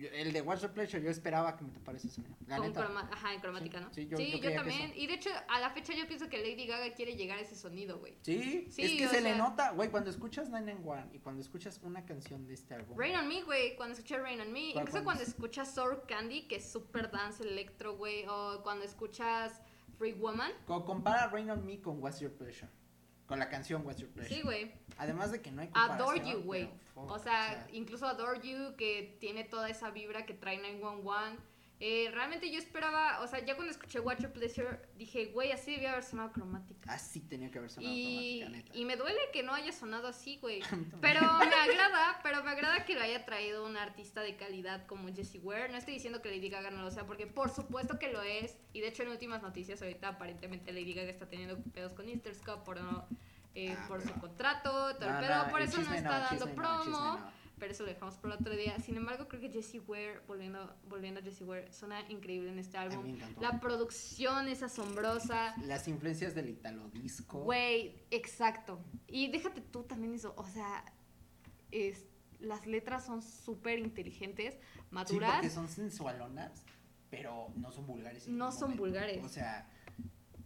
Yo- el de What's Your Pleasure, yo esperaba que me topara ese sonido. La Con neta. croma- ajá, en cromática, Sí, ¿no? sí, Sí, yo- yo, yo que también. Y de hecho, a la fecha yo pienso que Lady Gaga quiere llegar a ese sonido, güey. Sí, Sí, es que se le sea- nota, güey, cuando escuchas Nine and One y cuando escuchas una canción de este álbum. Rain on Me, güey, cuando escuché Rain on Me. ¿Cuál- Incluso cuando es? escuchas Sour Candy, que es super dance electro, güey. O cuando escuchas Free Woman. Co- compara Rain on Me con What's Your Pleasure. Con la canción What's Your Pleasure. Sí, güey. Además de que no hay. Adore You, güey. fuck, O sea, incluso Adore You, que tiene toda esa vibra que trae 911. Eh, realmente yo esperaba, o sea, ya cuando escuché Watch Your Pleasure, dije, güey, así debía haber sonado cromática. así tenía que haber sonado Y, cromática, neta. y me duele que no haya sonado así, güey. Pero me agrada, pero me agrada que lo haya traído un artista de calidad como Jessie Ware. No estoy diciendo que Lady Gaga no lo sea, porque por supuesto que lo es. Y de hecho, en últimas noticias, ahorita aparentemente Lady Gaga está teniendo pedos con Interscope por no. eh, Ah, por su contrato, todo el pedo, por eso no está dando promo. Pero eso lo dejamos por otro día. Sin embargo, creo que Jessie Ware, volviendo, volviendo a Jessie Ware, suena increíble en este álbum. me encantó. La producción es asombrosa. Las influencias del italo disco. Güey, exacto. Y déjate tú también eso, o sea, es, las letras son súper inteligentes, Sí, maduras. porque son sensualonas, pero no son vulgares. No son vulgares. O sea,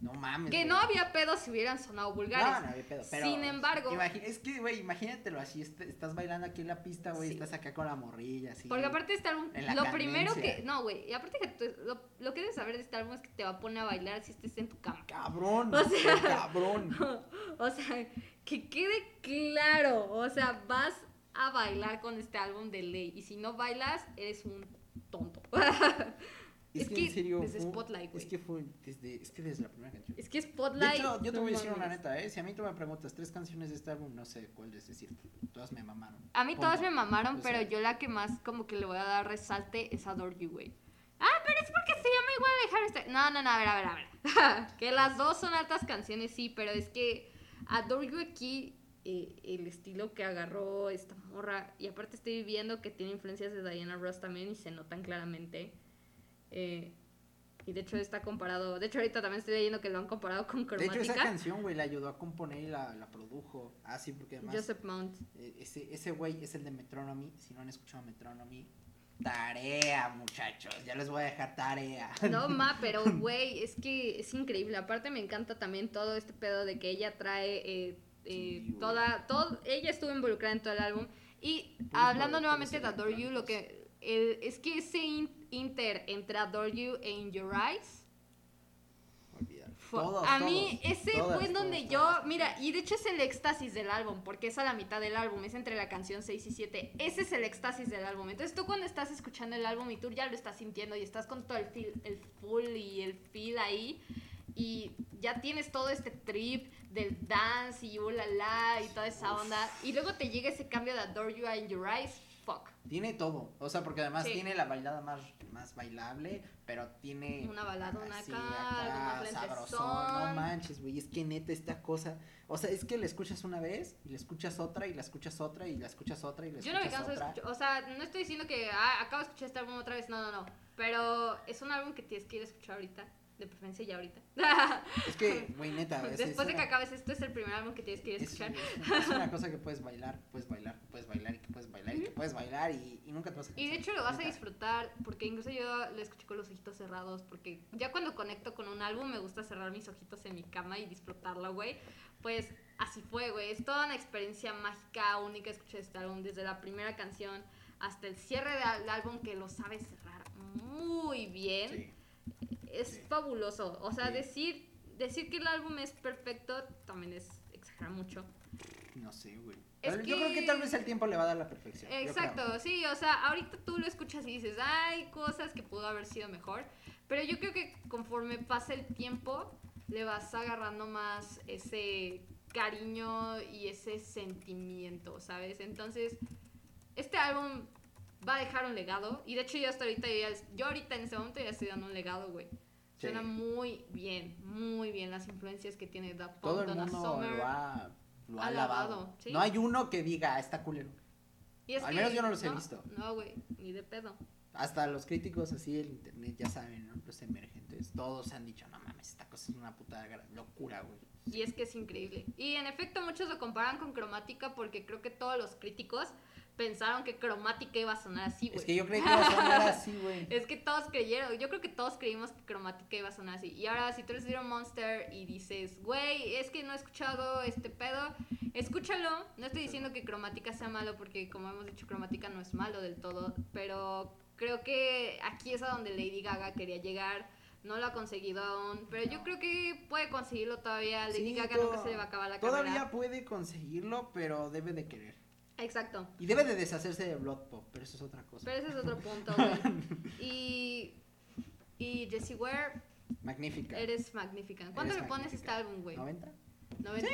no mames. que güey. no había pedo si hubieran sonado vulgares. No, no había pedo, pero, Sin embargo- es que, güey, imagínatelo así, est- estás bailando aquí en la pista, güey, Sí. estás acá con la morrilla, así. Porque aparte de este álbum, en la lo primero que... No, güey, y aparte que tú- lo, lo que debes saber de este álbum es que te va a poner a bailar si estés en tu cama. Cabrón, O sea- cabrón. O sea, que quede claro, o sea, vas a bailar con este álbum de ley. Y si no bailas, eres un tonto. Es, que, desde Spotlight, güey. Es que fue desde, es que desde la primera canción. Es que Spotlight. De hecho, yo te voy a decir una neta, ¿eh? Si a mí tú me preguntas tres canciones de este álbum, no sé cuál es decir. Todas me mamaron. A mí todas me mamaron, pero yo la que más como que le voy a dar resalte es Adore You, güey. Ah, pero es porque se llama igual dejar este. No, no, no, a ver, a ver, a ver. que las dos son altas canciones, sí, pero es que Adore You aquí eh, el estilo que agarró esta morra. Y aparte estoy viendo que tiene influencias de Diana Ross también y se notan claramente. Eh, y de hecho está comparado. De hecho, ahorita también estoy leyendo que lo han comparado con Cromática. De hecho, esa canción, güey, la ayudó a componer y la, la produjo. Ah, sí, porque además. Joseph Mount. Eh, ese, ese güey es el de Metronomy. Si no han escuchado Metronomy, tarea, muchachos. Ya les voy a dejar tarea. No, ma, pero güey, es que es increíble. Aparte, me encanta también todo este pedo de que ella trae. Eh, eh, toda, todo, ella estuvo involucrada en todo el álbum. Y hablando nuevamente de Adore You, lo que es que ese inter entre Adore You e In Your Eyes. a mí ese fue donde yo, mira, y de hecho es el éxtasis del álbum, porque es a la mitad del álbum, es entre la canción 6 y 7, ese es el éxtasis del álbum. Entonces tú cuando estás escuchando el álbum y tú ya lo estás sintiendo y estás con todo el, feel, el full y el feel ahí, y ya tienes todo este trip del dance y ulala y toda esa onda, y luego te llega ese cambio de Adore You In Your Eyes, fuck. Tiene todo. O sea, porque además tiene la bailada más, más bailable, pero tiene. Una balada, una acá, sabrosón. No manches, güey. Es que neta esta cosa. O sea, es que la escuchas una vez y la escuchas otra y la escuchas otra y la escuchas otra y la escuchas otra. Yo no me canso de O sea, no estoy diciendo que ah, acabo de escuchar este álbum otra vez. No, no, no. Pero es un álbum que tienes que ir a escuchar ahorita. De preferencia ya ahorita. Es que, güey, neta. Después de que acabes esto, es el primer álbum que tienes que ir a escuchar. Es, una cosa que puedes bailar, puedes bailar, puedes bailar y que puedes bailar y que puedes bailar y, nunca te vas a Y de hecho lo vas a disfrutar, porque incluso yo lo escuché con los ojitos cerrados, porque ya cuando conecto con un álbum me gusta cerrar mis ojitos en mi cama y disfrutarlo, güey. Pues así fue, güey. Es toda una experiencia mágica, única escuché este álbum, desde la primera canción hasta el cierre del álbum que lo sabe cerrar muy bien. Sí es fabuloso. O sea, decir, decir que el álbum es perfecto también es exagerar mucho. No sé, güey. yo creo que tal vez el tiempo le va a dar la perfección. Exacto, sí, o sea, ahorita tú lo escuchas y dices, hay cosas que pudo haber sido mejor, pero yo creo que conforme pasa el tiempo, le vas agarrando más ese cariño y ese sentimiento, ¿sabes? Entonces, este álbum va a dejar un legado, y de hecho yo hasta ahorita, yo ahorita en ese momento ya estoy dando un legado, güey. Suena muy bien, muy bien las influencias que tiene Da Todo el mundo Summer. Lo ha, lo ha alabado. No hay uno que diga, ah, está culero. Al menos yo no los he visto. No, güey, ni de pedo. Hasta los críticos así el internet, ya saben, ¿no? Los emergentes, todos han dicho, no mames, esta cosa es una puta locura, güey. Y es que es increíble. Y en efecto muchos lo comparan con cromática porque creo que todos los críticos pensaron que cromática iba a sonar así, güey. Es que yo creí que iba a sonar así, güey. es que todos creyeron, yo creo que todos creímos que cromática iba a sonar así. Y ahora, si tú eres Little Monster y dices, güey, es que no he escuchado este pedo, escúchalo. No estoy diciendo que cromática sea malo, porque como hemos dicho, cromática no es malo del todo, pero creo que aquí es a donde Lady Gaga quería llegar. No lo ha conseguido aún, pero yo creo que puede conseguirlo todavía. Lady Gaga nunca se le va a acabar la carrera. Todavía puede conseguirlo, pero debe de querer. Exacto. Y debe de deshacerse de Blood Pop, pero eso es otra cosa. Pero ese es otro punto, güey. y, y Jessie Ware. Magnífica. Eres magnífica. ¿Cuánto le pones este álbum, güey? ¿90? 90. Sí,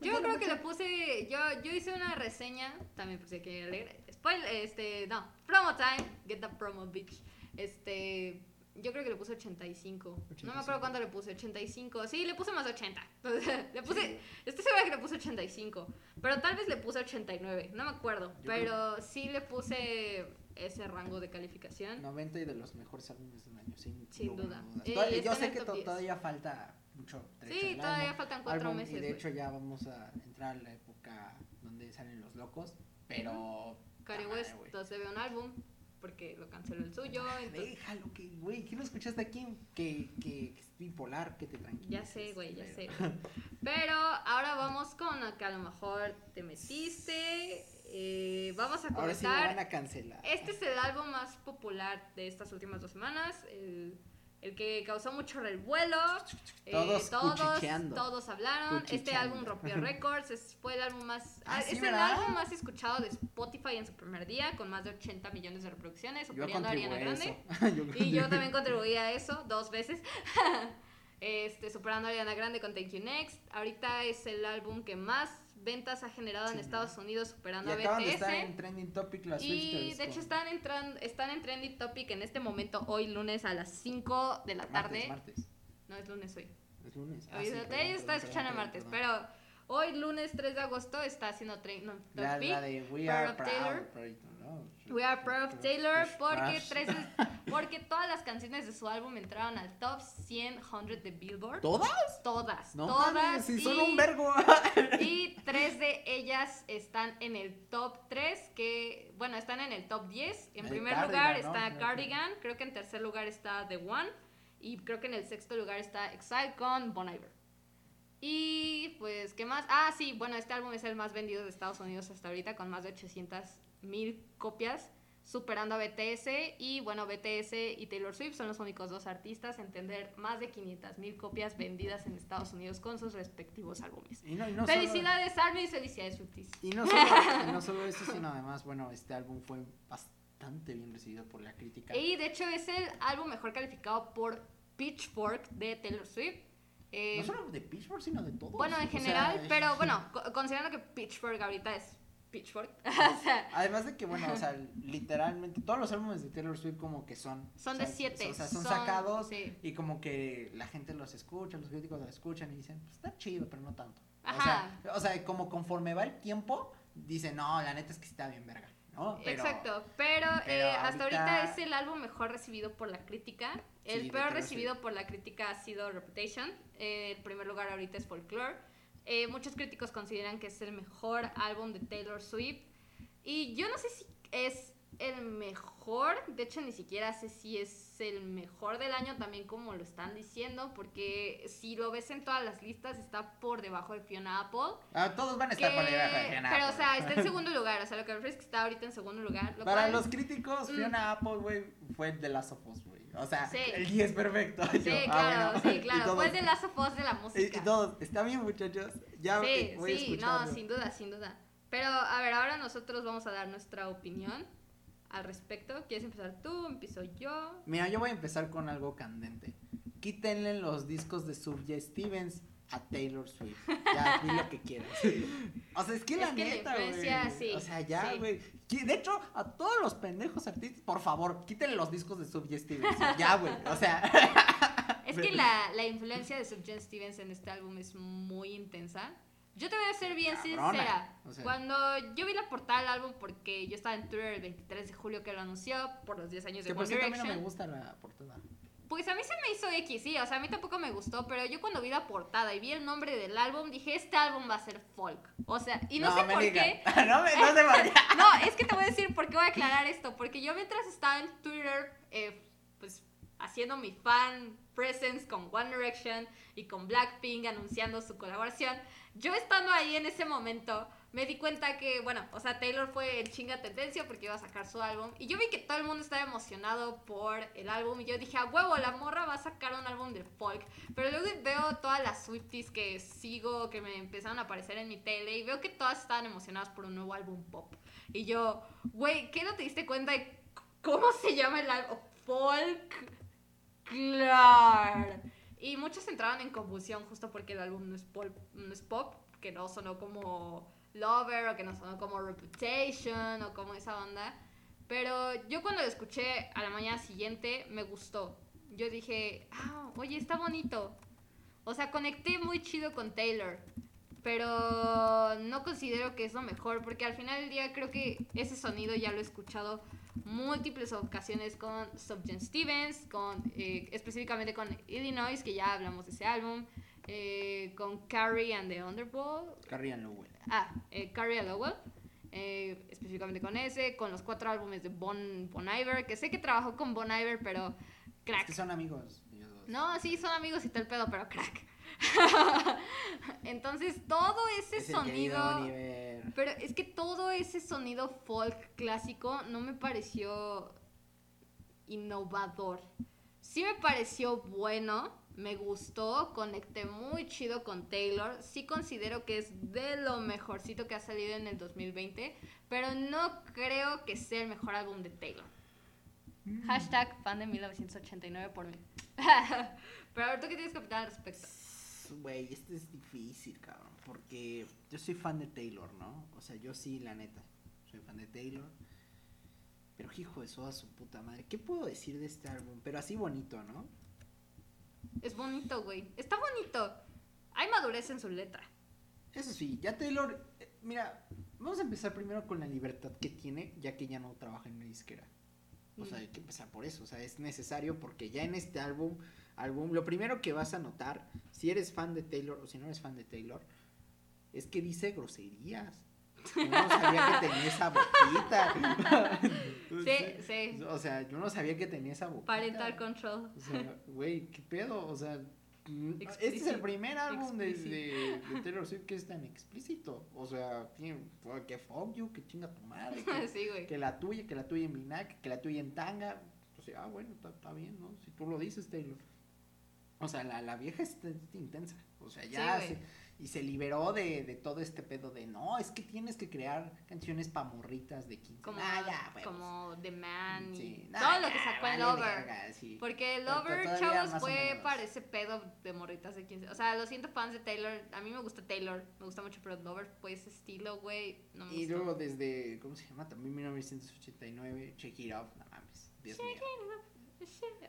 90 yo creo que le puse. Yo, yo hice una reseña. También puse que leer. Spoiler. Este. No. Promo time. Get the promo, bitch. Este. Yo creo que le puse 85. No me acuerdo cuánto le puse. 85. Sí, le puse más 80. le puse. Estoy segura que le puse 85. Pero tal vez le puse 89. No me acuerdo. pero sí le puse ese rango de calificación. 90 y de los mejores álbumes del año. Sin, sin duda. Eh, yo sé que todavía falta mucho. Sí, todavía faltan cuatro meses. Y de hecho ya vamos a entrar a la época donde salen los locos. Pero. Cari West, se ve un álbum porque lo canceló el suyo. Entonces... Déjalo, que, güey, ¿qué no escuchaste aquí? Que, que, que, es bipolar, que te tranquilices. Ya sé, güey, ya sé. Pero ahora vamos con la que a lo mejor te metiste. Eh, vamos a comenzar. Ahora sí van a cancelar. Este es el álbum más popular de estas últimas dos semanas. El el que causó mucho revuelo. eh, Todos todos, hablaron. Este álbum rompió récords. Es, fue el álbum más. Ah, ah, sí, es el ¿verdad? álbum más escuchado de Spotify en su primer día, con más de 80 millones de reproducciones, superando a Ariana Grande. Yo Y yo también contribuí a eso dos veces. este, superando a Ariana Grande con Thank You Next. Ahorita es el álbum que más ventas ha generado en Sí, Estados Unidos, superando Y a acaban de BTS. estar en Trending Topic las Y de hecho están, entran, están en Trending Topic en este momento, hoy lunes a las 5 de la tarde. Martes, martes. No es lunes hoy. Es lunes. Ah, Hoy sí, de- perdón, perdón, escuchando el martes, perdón. pero hoy lunes 3 de agosto está haciendo Trending La, Topic. la de We Are Proud. Taylor. Proud, ¿no? We are proud of Taylor porque, tres, porque todas las canciones de su álbum entraron al top 100 100 de Billboard. ¿Todas? Todas, No todas. mames, si son y- un vergo. Y tres de ellas están en el top 3, que, bueno, están en el top 10. En El primer Cardigan, lugar ¿no? está Creo que- Cardigan, creo que en tercer lugar está The One, y creo que en el sexto lugar está Exile con Bon Iver. Y pues, ¿qué más? Ah, sí, bueno, este álbum es el más vendido de Estados Unidos hasta ahorita, con más de 800 mil copias, superando a BTS. Y bueno, BTS y Taylor Swift son los únicos dos artistas en tener más de 500 mil copias vendidas en Estados Unidos con sus respectivos álbumes. Y no, y no felicidades, Army, felicidades, Swifties. Solo, y, no solo, y no solo eso, sino además, bueno, este álbum fue bastante bien recibido por la crítica. Y de hecho es el álbum mejor calificado por Pitchfork de Taylor Swift. Eh, no solo de Pitchfork, sino de todos. bueno, en O sea, general, pero bueno, co- considerando que Pitchfork ahorita es Pitchfork, o sea, Además de que, bueno, o sea, literalmente todos los álbumes de Taylor Swift como que son... son o de 7. O sea, son, sacados Sí. y como que la gente los escucha, los críticos los escuchan y dicen, pues está chido, pero no tanto. O Ajá. sea, o sea, como conforme va el tiempo, dicen, no, la neta es que está bien verga, ¿no? Pero- Exacto, pero, pero eh, hasta ahorita... es el álbum mejor recibido por la crítica. El Sí, peor recibido por la crítica ha sido Reputation. Eh, el primer lugar ahorita es Folklore. Eh, muchos críticos consideran que es el mejor álbum de Taylor Swift. Y yo no sé si es el mejor, de hecho ni siquiera sé si es el mejor del año también como lo están diciendo, porque si lo ves en todas las listas está por debajo de Fiona Apple. Ah, todos van a estar que- por debajo de Fiona pero o sea, está en segundo lugar, o sea, lo que me refiero es que está ahorita en segundo lugar. Lo Para cual- los críticos, Mm. Fiona Apple, güey, fue de Last of Us, güey. O sea, Sí. el 10 perfecto. Sí, Yo, ah, claro, bueno. sí, Y claro. todos- el de Last of Us de la Y, música. y todos, está bien, muchachos. Ya sí, eh, voy sí, no, sin duda, sin duda. Pero, a ver, ahora nosotros vamos a dar nuestra opinión al respecto. ¿Quieres empezar tú? ¿Empiezo yo? Mira, yo voy a empezar con algo candente. Quítenle los discos de Subject Stevens a Taylor Swift. Ya, di lo que quieras. O sea, es que la que neta, güey. sí, O sea, ya, güey. De hecho, a todos los pendejos artistas, por favor, quítenle los discos de Subject Stevens. Ya, güey. O sea, Es que la, la influencia de Subject Stevens en este álbum es muy intensa. Yo te voy a ser bien Cabrona, sincera. o sea. Cuando yo vi la portada del álbum, porque yo estaba en Twitter el 23 de julio que lo anunció por los 10 años de que por One cierto a mí no Direction. me gusta la portada. Pues a mí se me hizo X, sí, o sea, a mí tampoco me gustó, pero yo cuando vi la portada y vi el nombre del álbum, dije, este álbum va a ser folk. O sea, y no, sé por diga. qué. no, me, no se vaya. No, es que te voy a decir por qué voy a aclarar esto, porque yo mientras estaba en Twitter, eh, pues haciendo mi fan presence con One Direction y con Blackpink anunciando su colaboración, yo estando ahí en ese momento me di cuenta que, bueno, o sea, Taylor fue el chinga tendencia porque iba a sacar su álbum y yo vi que todo el mundo estaba emocionado por el álbum y yo dije, a huevo, la morra va a sacar un álbum de folk, pero luego veo todas las Swifties que sigo, que me empezaron a aparecer en mi tele y veo que todas estaban emocionadas por un nuevo álbum pop. Y yo, güey, ¿qué no te diste cuenta de cómo se llama el álbum? Folk. Claro. Y muchos entraban en confusión justo porque el álbum no es, pop, no es pop, que no sonó como Lover o que no sonó como Reputation o como esa onda. Pero yo cuando lo escuché a la mañana siguiente me gustó. Yo dije, ah, oye, está bonito. O sea, conecté muy chido con Taylor. Pero no considero que es lo mejor, porque al final del día creo que ese sonido ya lo he escuchado múltiples ocasiones con Subject Stevens, con, eh, específicamente con Illinois, que ya hablamos de ese álbum, eh, con Carrie and the Underworld, Carrie Lowell. ah, eh, Carrie and Lowell, eh, específicamente con ese, con los cuatro álbumes de Bon, bon Iver, que sé que trabajó con Bon Iver, pero Es crack. que son amigos. ellos dos. No, sí, son amigos y tal pedo, pero crack. Entonces, todo ese Es sonido. Pero es que todo ese sonido folk clásico no me pareció innovador. Sí me pareció bueno, me gustó, conecté muy chido con Taylor. Sí considero que es de lo mejorcito que ha salido en el 2020, pero no creo que sea el mejor álbum de Taylor. Mm. Hashtag fan de 1989 por mí. pero a ver, ¿tú qué tienes que opinar al respecto? Güey, este es difícil, cabrón. Porque yo soy fan de Taylor, ¿no? O sea, yo sí, la neta. Soy fan de Taylor. Pero hijo de a su puta madre. ¿Qué puedo decir de este álbum? Pero así bonito, ¿no? Es bonito, güey. Está bonito. Hay madurez en su letra. Eso sí, ya Taylor. eh, mira, vamos a empezar primero con la libertad que tiene, ya que ya no trabaja en una disquera. O sea, hay que empezar por eso. O sea, es necesario porque ya en este álbum, álbum, lo primero que vas a notar, si eres fan de Taylor o si no eres fan de Taylor, es que dice groserías. Yo no sabía que tenía esa boquita. Sí, sí. O sea, yo no sabía que tenía esa boquita. Parental control. O sea, güey, ¿qué pedo? O sea, este es el primer álbum de, de, de Taylor Swift que es tan explícito. O sea, que fuck you, que chinga tu madre, que, sí, güey. que la tuya, que la tuya en Minac, que la tuya en Tanga. O sea, ah, bueno, está bien, ¿no? Si tú lo dices, Taylor. O sea, la, la vieja es, es intensa. O sea, ya Sí, se. Y se liberó de, de todo este pedo de no, es que tienes que crear canciones pa' morritas de 15. Como, ah, ya, huevos. como The Man y Sí, todo nah, lo que sacó en vale Lover. verga, sí. Porque Pero Lover, chavos, fue para ese pedo de morritas de 15. O sea, lo siento fans de Taylor. A mí me gusta Taylor, me gusta mucho, pero Lover fue ese estilo, güey. No me Y gustó. luego desde, ¿cómo se llama? También 1989, Check It Off, no mames, Dios mío.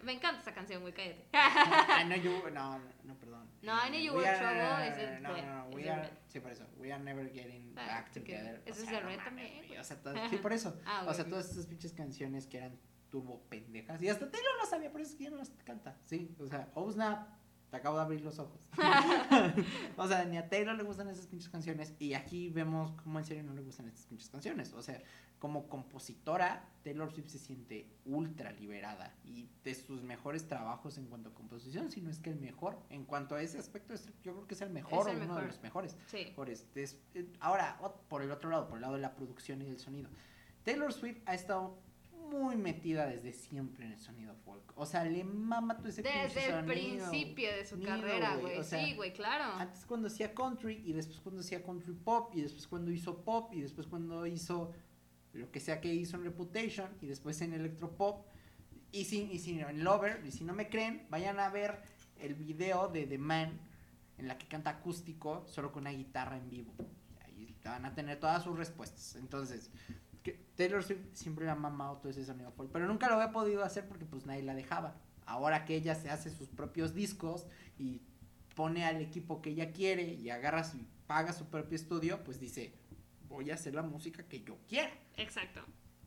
Me encanta esa canción, güey, cállate. I know you, no, no, perdón. No, I Knew You We Were Trouble No, no, no, we are, sí, por eso, we are never getting Ah, back together. together. Ese O es de Red también. O sea, todas- sí, por eso. Ah, o sea, todas estas pinches canciones que eran turbo pendejas. Y hasta Taylor lo sabía, por eso es que ya no las canta. Sí, o sea, oh snap, te acabo de abrir los ojos. o sea, ni a Taylor le gustan esas pinches canciones. Y aquí vemos cómo en serio no le gustan estas pinches canciones. O sea, como compositora, Taylor Swift se siente ultra liberada. Y de sus mejores trabajos en cuanto a composición, si no es que el mejor. En cuanto a ese aspecto, es- yo creo que es el mejor Es el o uno de los mejores. Sí. Por este, es- eh, ahora, por el otro lado, por el lado de la producción y del sonido. Taylor Swift ha estado muy metida desde siempre en el sonido folk. O sea, le mama todo ese Desde el sonido. principio de su Nido, carrera, güey, güey. o sea, sí, güey, claro. Antes cuando hacía country y después cuando hacía country pop y después cuando hizo pop y después cuando hizo lo que sea que hizo en Reputation y después en electropop y si, y si en Lover y si no me creen vayan a ver el video de The Man en la que canta acústico solo con una guitarra en vivo ahí van a tener todas sus respuestas entonces Taylor Swift siempre ha mamado todo ese sonido folk pero nunca lo había podido hacer porque pues nadie la dejaba ahora que ella se hace sus propios discos y pone al equipo que ella quiere y agarra su, paga su propio estudio, pues dice, voy a hacer la música que yo quiera. Exacto.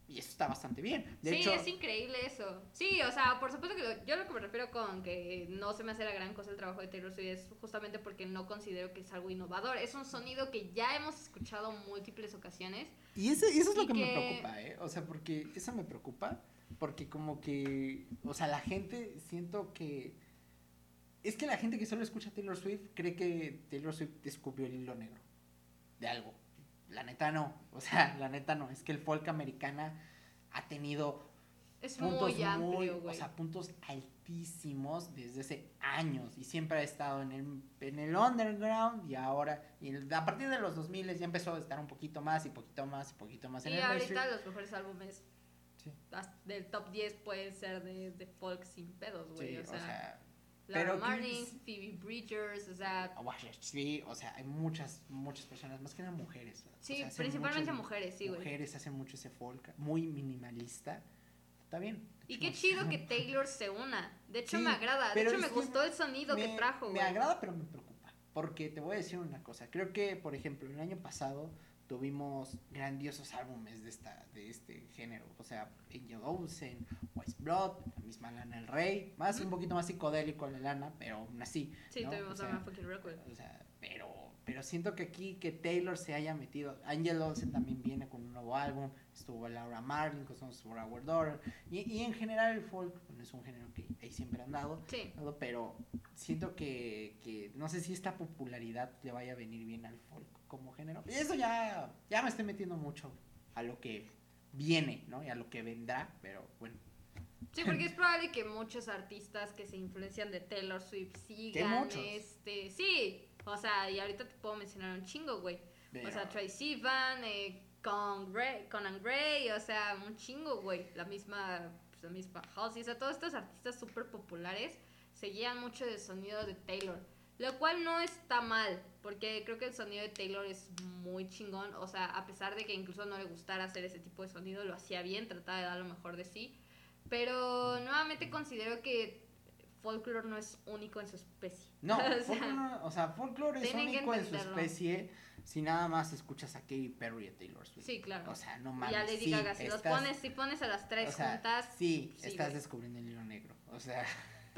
Y eso está bastante bien. De sí, hecho, es increíble eso. Sí, o sea, por supuesto que lo- yo lo que me refiero con que no se me hace la gran cosa el trabajo de Taylor Swift es justamente porque no considero que es algo innovador. Es un sonido que ya hemos escuchado múltiples ocasiones. y eso, eso es lo que, me preocupa, ¿eh? O sea, porque eso me preocupa, porque como que, o sea, la gente siento que... Es que la gente que solo escucha Taylor Swift cree que Taylor Swift descubrió el hilo negro de algo. La neta no, o sea, la neta no. Es que el folk americana ha tenido Es puntos muy amplio, o güey. sea, puntos altísimos desde hace años y siempre ha estado en el, en el underground y ahora, y el- a partir de los 2000 ya empezó a estar un poquito más y poquito más y poquito más en y el ahorita mainstream. los mejores álbumes Sí. del top 10 pueden ser de, de folk sin pedos, güey. Sí, o sea, Laura Marling, Phoebe Bridgers, o sea, sí, o sea, hay muchas, muchas personas, más que nada mujeres. sí, sea, principalmente mujeres, sí, güey. Mujeres hacen mucho ese folk, muy minimalista. Está bien. Y qué chido. que Taylor se una. De hecho, Sí, me agrada. De hecho, me gustó el sonido que me, trajo, me güey. agrada, pero me preocupa. Porque te voy a decir una cosa. Creo que, por ejemplo, el año pasado tuvimos grandiosos álbumes de esta de este género. O sea, Angel Olsen, Wise Blood, la misma Lana del Rey. Más, un poquito más psicodélico la Lana, pero aún así. Sí, ¿no? tuvimos O a sea, fucking record. o sea, pero, pero siento que aquí que Taylor se haya metido. Angel Olsen también viene con un nuevo álbum. Estuvo Laura Marling con Songs for Our Daughter. Y, y en general el folk bueno, es un género que ahí siempre han dado. Sí. Pero siento que, que no sé si esta popularidad le vaya a venir bien al folk como género. Y eso ya, ya me estoy metiendo mucho a lo que viene, ¿no? Y a lo que vendrá, pero bueno. Sí, porque es probable que muchos artistas que se influencian de Taylor Swift sigan este, sí, o sea, y ahorita te puedo mencionar un chingo, güey. O sea, Tracy Sivan, eh, Con Gray, Conan Gray, o sea, un chingo, güey. La misma, pues, la misma Halsey, o sea, todos estos artistas súper populares seguían mucho del sonido de Taylor. Lo cual no está mal, porque creo que el sonido de Taylor es muy chingón. O sea, a pesar de que incluso no le gustara hacer ese tipo de sonido, lo hacía bien, trataba de dar lo mejor de sí. Pero nuevamente considero que folklore no es único en su especie. No, o sea, folklore, no- o sea, folklore es único en su especie si nada más escuchas a Katy Perry y a Taylor Swift. Sí, claro. O sea, no mames. a Lady sí, Gaga, si los pones, si pones a las tres o sea, juntas, Sí, sí, estás güey. descubriendo el hilo negro. O sea,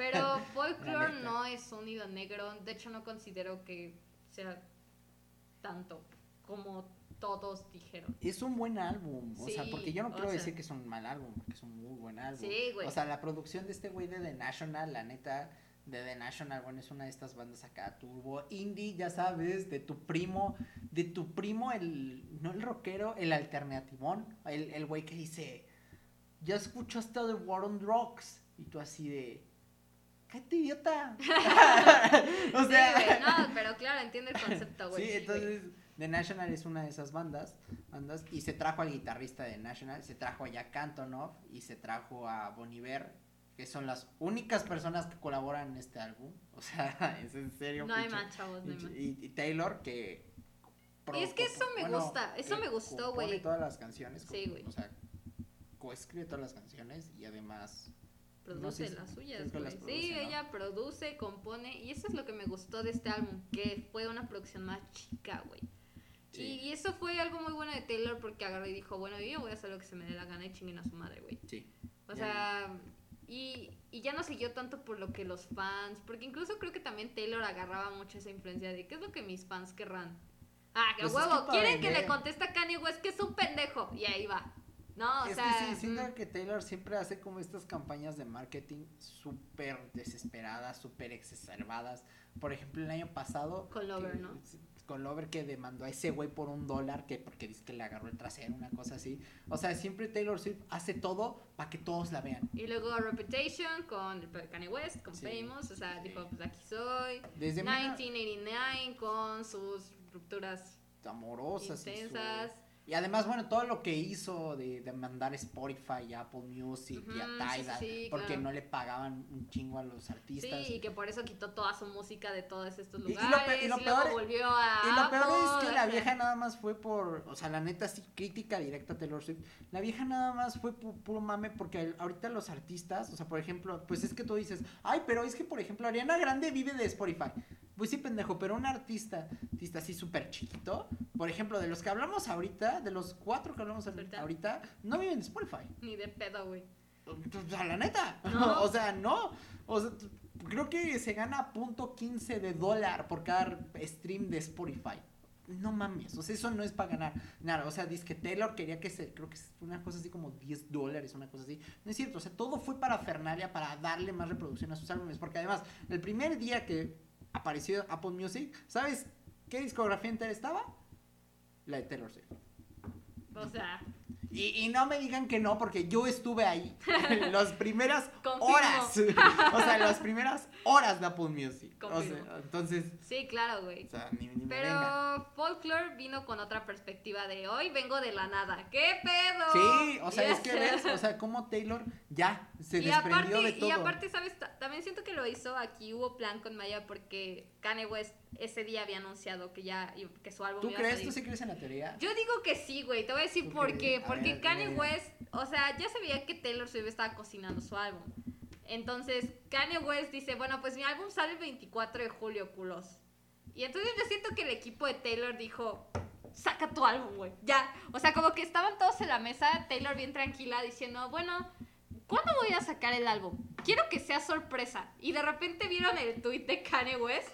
Pero folklore no es sonido negro. De hecho, no considero que sea tanto como todos dijeron. es un buen álbum. O sea, porque yo no quiero sea. decir que es un mal álbum, porque es un muy buen álbum. Sí, güey. O sea, la producción de este güey de The National, la neta, de The National, bueno, es una de estas bandas acá, turbo, indie, ya sabes, de tu primo, de tu primo, el, no el rockero, el alternativón, el, el güey que dice, ya escucho hasta de War on Drugs, y tú así de, cállate idiota. o sea, no, pero claro, entiendo el concepto, güey. Sí, entonces The National es una de esas bandas, bandas y se trajo al guitarrista de National, se trajo a Jack Antonoff y se trajo a Bon Iver, que son las únicas personas que colaboran en este álbum. O sea, es en serio. No hay más, chavos, no hay más. y, y Taylor que Y es que eso me gusta, eso que me gustó, güey. todas las canciones. Sí, güey. O sea, coescribe todas las canciones y además Produce no si- las suyas, las güey. Sí, ella produce, compone, y eso es lo que me gustó de este álbum, que fue una producción más chica, güey. Sí. Y, y eso fue algo muy bueno de Taylor porque agarró y dijo, bueno, yo voy a hacer lo que se me dé la gana y chinguen a su madre, güey. sí. O sea, y, y ya no siguió tanto por lo que los fans, porque incluso creo que también Taylor agarraba mucho esa influencia de qué es lo que mis fans querrán. Ah, que Pues es que huevo, quieren que le conteste a Kanye West que es un pendejo. Y ahí va. No, o es sea. que sí, siento mm, que Taylor siempre hace como estas campañas de marketing súper desesperadas, súper exacerbadas. Por ejemplo, el año pasado. Con Lover, que- ¿no? Con Lover que demandó a ese güey por un dólar, que porque dice que le agarró el trasero, una cosa así. O sea, siempre Taylor Swift hace todo para que todos la vean. Y luego Reputation con Kanye West, con Sí, Famous. O sea, sí. dijo, pues aquí soy. Desde muy 1989 con sus rupturas amorosas. y su- intensas. Y además, bueno, todo lo que hizo de, de mandar Spotify y Apple Music y a Tidal, sí, sí, porque claro. no le pagaban un chingo a los artistas. Sí, y que por eso quitó toda su música de todos estos Y- y lo lugares. pe- Y, lo peor- volvió a. Y lo peor es que la vieja nada más fue por, o sea, la neta sí, crítica directa a Taylor Swift. La vieja nada más fue pu- puro mame porque el- ahorita los artistas, o sea, por ejemplo, pues es que tú dices, ay, pero es que, por ejemplo, Ariana Grande vive de Spotify. Pues sí, pendejo, pero un artista, artista así súper chiquito, por ejemplo, de los que hablamos ahorita, de los cuatro que hablamos Ahorita. ahorita, no viven de Spotify. Ni de pedo, güey. O sea, la neta. No. o sea, no. O sea, creo que se gana punto .15 de dólar por cada stream de Spotify. No mames, o sea, eso no es para ganar nada. O sea, dice que Taylor quería que se, creo que es una cosa así como 10 dólares, una cosa así. No es cierto, o sea, todo fue para Fernalia, para darle más reproducción a sus álbumes. Porque además, el primer día que apareció Apple Music, ¿sabes qué discografía entera estaba? La de Taylor Swift. O sea, Y, y no me digan que no, porque yo estuve ahí. las primeras Confirmo. horas. o sea, las primeras horas de Apple Music. O sea, entonces, sí, claro, güey. o sea, ni, ni me vengan. Pero Folklore vino con otra perspectiva de hoy vengo de la nada. ¿Qué pedo? Sí, o sea, es que ves, o sea, como Taylor ya se y desprendió aparte, de todo. y aparte, ¿sabes? Ta- También siento que lo hizo aquí, hubo plan con Maya porque Kanye West ese día había anunciado que ya que su álbum ¿Tú iba a crees? salir. ¿Tú sí crees en la teoría? Yo digo que sí, güey. Te voy a decir ¿Tú por qué. Porque ver, Kanye. West, o sea, ya se veía que Taylor Swift estaba cocinando su álbum. Entonces, Kanye West dice, bueno, pues mi álbum sale el 24 de julio, culos. Y entonces yo siento que el equipo de Taylor dijo, saca tu álbum, güey. Ya. O sea, como que estaban todos en la mesa, Taylor bien tranquila, diciendo, bueno, ¿cuándo voy a sacar el álbum? Quiero que sea sorpresa. Y de repente vieron el tweet de Kanye West.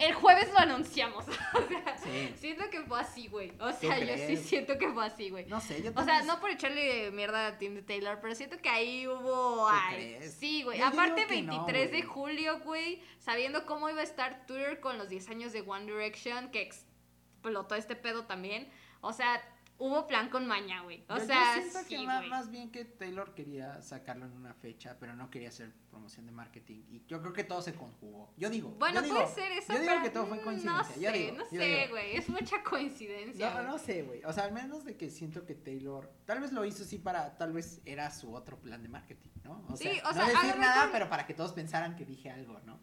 El jueves lo anunciamos. o sea, Sí. siento que fue así, güey. O sea, yo sí siento que fue así, güey. No sé, yo O sea, no por echarle mierda a Tim de Taylor, pero siento que ahí hubo. ¿Tú ay, crees? sí, güey. Aparte, digo que no, 23 de julio, güey, sabiendo cómo iba a estar Twitter con los 10 años de One Direction, que explotó este pedo también. O sea, hubo plan con maña, güey. O Yo- yo sea, siento sí, que más, bien que Taylor quería sacarlo en una fecha, pero no quería hacer promoción de marketing. Y yo creo que todo se conjugó. Yo digo. Bueno, yo digo, puede ser eso, Yo digo que todo fue mm, coincidencia. No yo sé, digo, no yo sé, digo. güey. Es mucha coincidencia. No, no sé, güey. O sea, al menos de que siento que Taylor tal vez lo hizo así para, tal vez era su otro plan de marketing, ¿no? O Sí, sea, o sea, no decir nada, pero para que todos pensaran que dije algo, ¿no?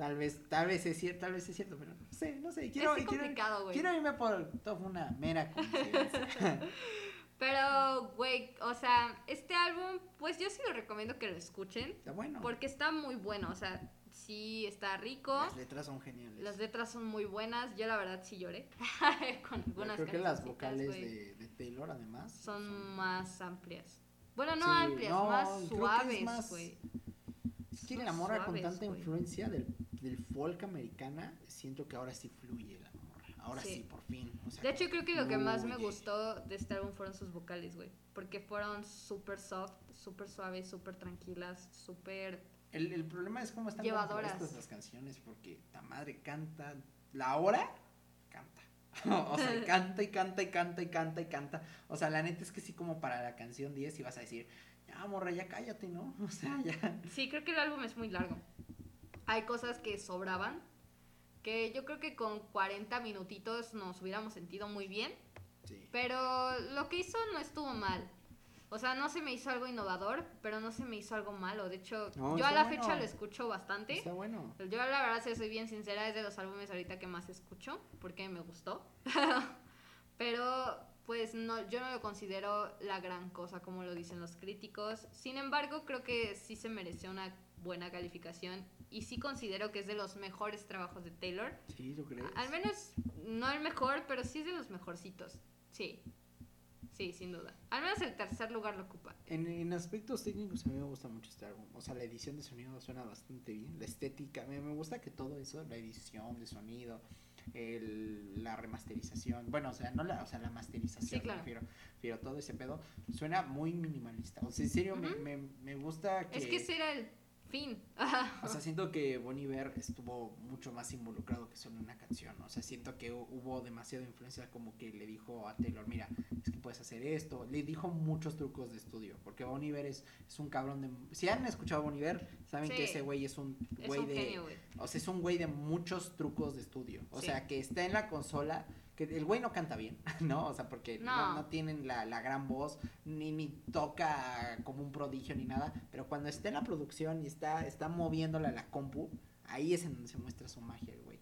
Tal vez, tal vez es cierto, tal vez es cierto, pero no sé, no sé. Quiero, es quiero, complicado, quiero irme por una mera coincidencia. Pero, güey, o sea, este álbum, pues yo sí lo recomiendo que lo escuchen. Está bueno. Porque está muy bueno, o sea, sí está rico. Las letras son geniales. Las letras son muy buenas. Yo la verdad sí lloré. Con Yo algunas creo que las vocales de, de Taylor, además, son más amplias. Bueno, no Sí, amplias, no, más suaves, güey. Es que con tanta influencia del, del folk americana, siento que ahora sí fluye la morra. Ahora sí, Sí. por fin. o sea, De hecho, creo que lo que más me gustó de este álbum fueron sus vocales, güey. Porque fueron súper soft, súper suaves, súper tranquilas, súper... El, el problema es cómo están compuestas las canciones, porque la madre canta, la hora canta. o sea, y canta y canta y canta y canta y canta. O sea, la neta es que sí, como para la canción 10 ibas a decir, ya morra, ya cállate, ¿no? O sea, ya. Sí, creo que el álbum es muy largo. Hay cosas que sobraban, que yo creo que con 40 minutitos nos hubiéramos sentido muy bien. Sí. Pero lo que hizo no estuvo mal. O sea, no se me hizo algo innovador, pero no se me hizo algo malo. De hecho, No, yo a la bueno. fecha lo escucho bastante. Está bueno. Yo la verdad, si soy bien sincera, es de los álbumes ahorita que más escucho, porque me gustó. pero, pues, no, yo no lo considero la gran cosa, como lo dicen los críticos. Sin embargo, creo que sí se mereció una buena calificación. Y sí considero que es de los mejores trabajos de Taylor. Sí, ¿lo crees? Al menos, no el mejor, pero sí es de los mejorcitos. Sí. Sí, sin duda. Al menos el tercer lugar lo ocupa. En, en aspectos técnicos a mí me gusta mucho este álbum. O sea, la edición de sonido suena bastante bien. La estética, me, me gusta que todo eso, la edición de sonido, el, la remasterización, bueno, o sea, no la, o sea, la masterización, Sí, claro. me refiero, todo ese pedo suena muy minimalista. O sea, en serio, me, me, me gusta que... Es que ese era el fin. O sea, siento que Bon Iver estuvo mucho más involucrado que solo una canción. O sea, siento que hu- hubo demasiada influencia como que le dijo a Taylor, mira, es que puedes hacer esto. Le dijo muchos trucos de estudio, porque Bon Iver es, es un cabrón de... Si han escuchado a Bon Iver, saben Sí. que ese güey es un güey de... genio. O sea, es un güey de muchos trucos de estudio. O Sí. sea, que está en la consola, que el güey no canta bien, ¿no? O sea, porque no, No. no tienen la, la gran voz, ni, ni toca como un prodigio ni nada. Pero cuando está en la producción y está, está moviéndola la compu, ahí es en donde se muestra su magia, el güey.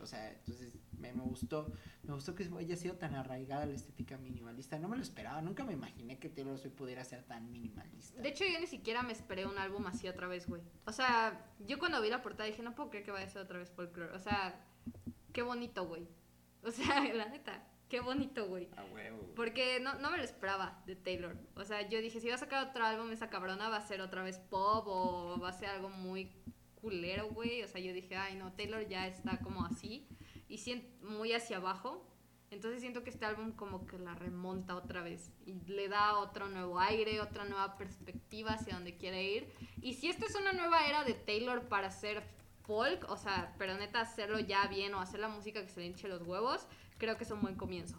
O sea, entonces me, me gustó, me gustó que haya sido tan arraigada la estética minimalista. No me lo esperaba, nunca me imaginé que Taylor Swift pudiera ser tan minimalista. De hecho, yo ni siquiera me esperé un álbum así otra vez, güey. O sea, yo cuando vi la portada dije, no puedo creer que vaya a ser otra vez folklore. O sea, qué bonito, güey. O sea, la neta, qué bonito, güey. A huevo. güey. Porque no, no me lo esperaba de Taylor. O sea, yo dije, si va a sacar otro álbum, esa cabrona va a ser otra vez pop o va a ser algo muy culero, güey. O sea, yo dije, ay, no, Taylor ya está como así y muy hacia abajo. Entonces siento que este álbum como que la remonta otra vez y le da otro nuevo aire, otra nueva perspectiva hacia donde quiere ir. Y si esta es una nueva era de Taylor para hacer folk, o sea, pero neta hacerlo ya bien o hacer la música que se le hinche los huevos, creo que es un buen comienzo.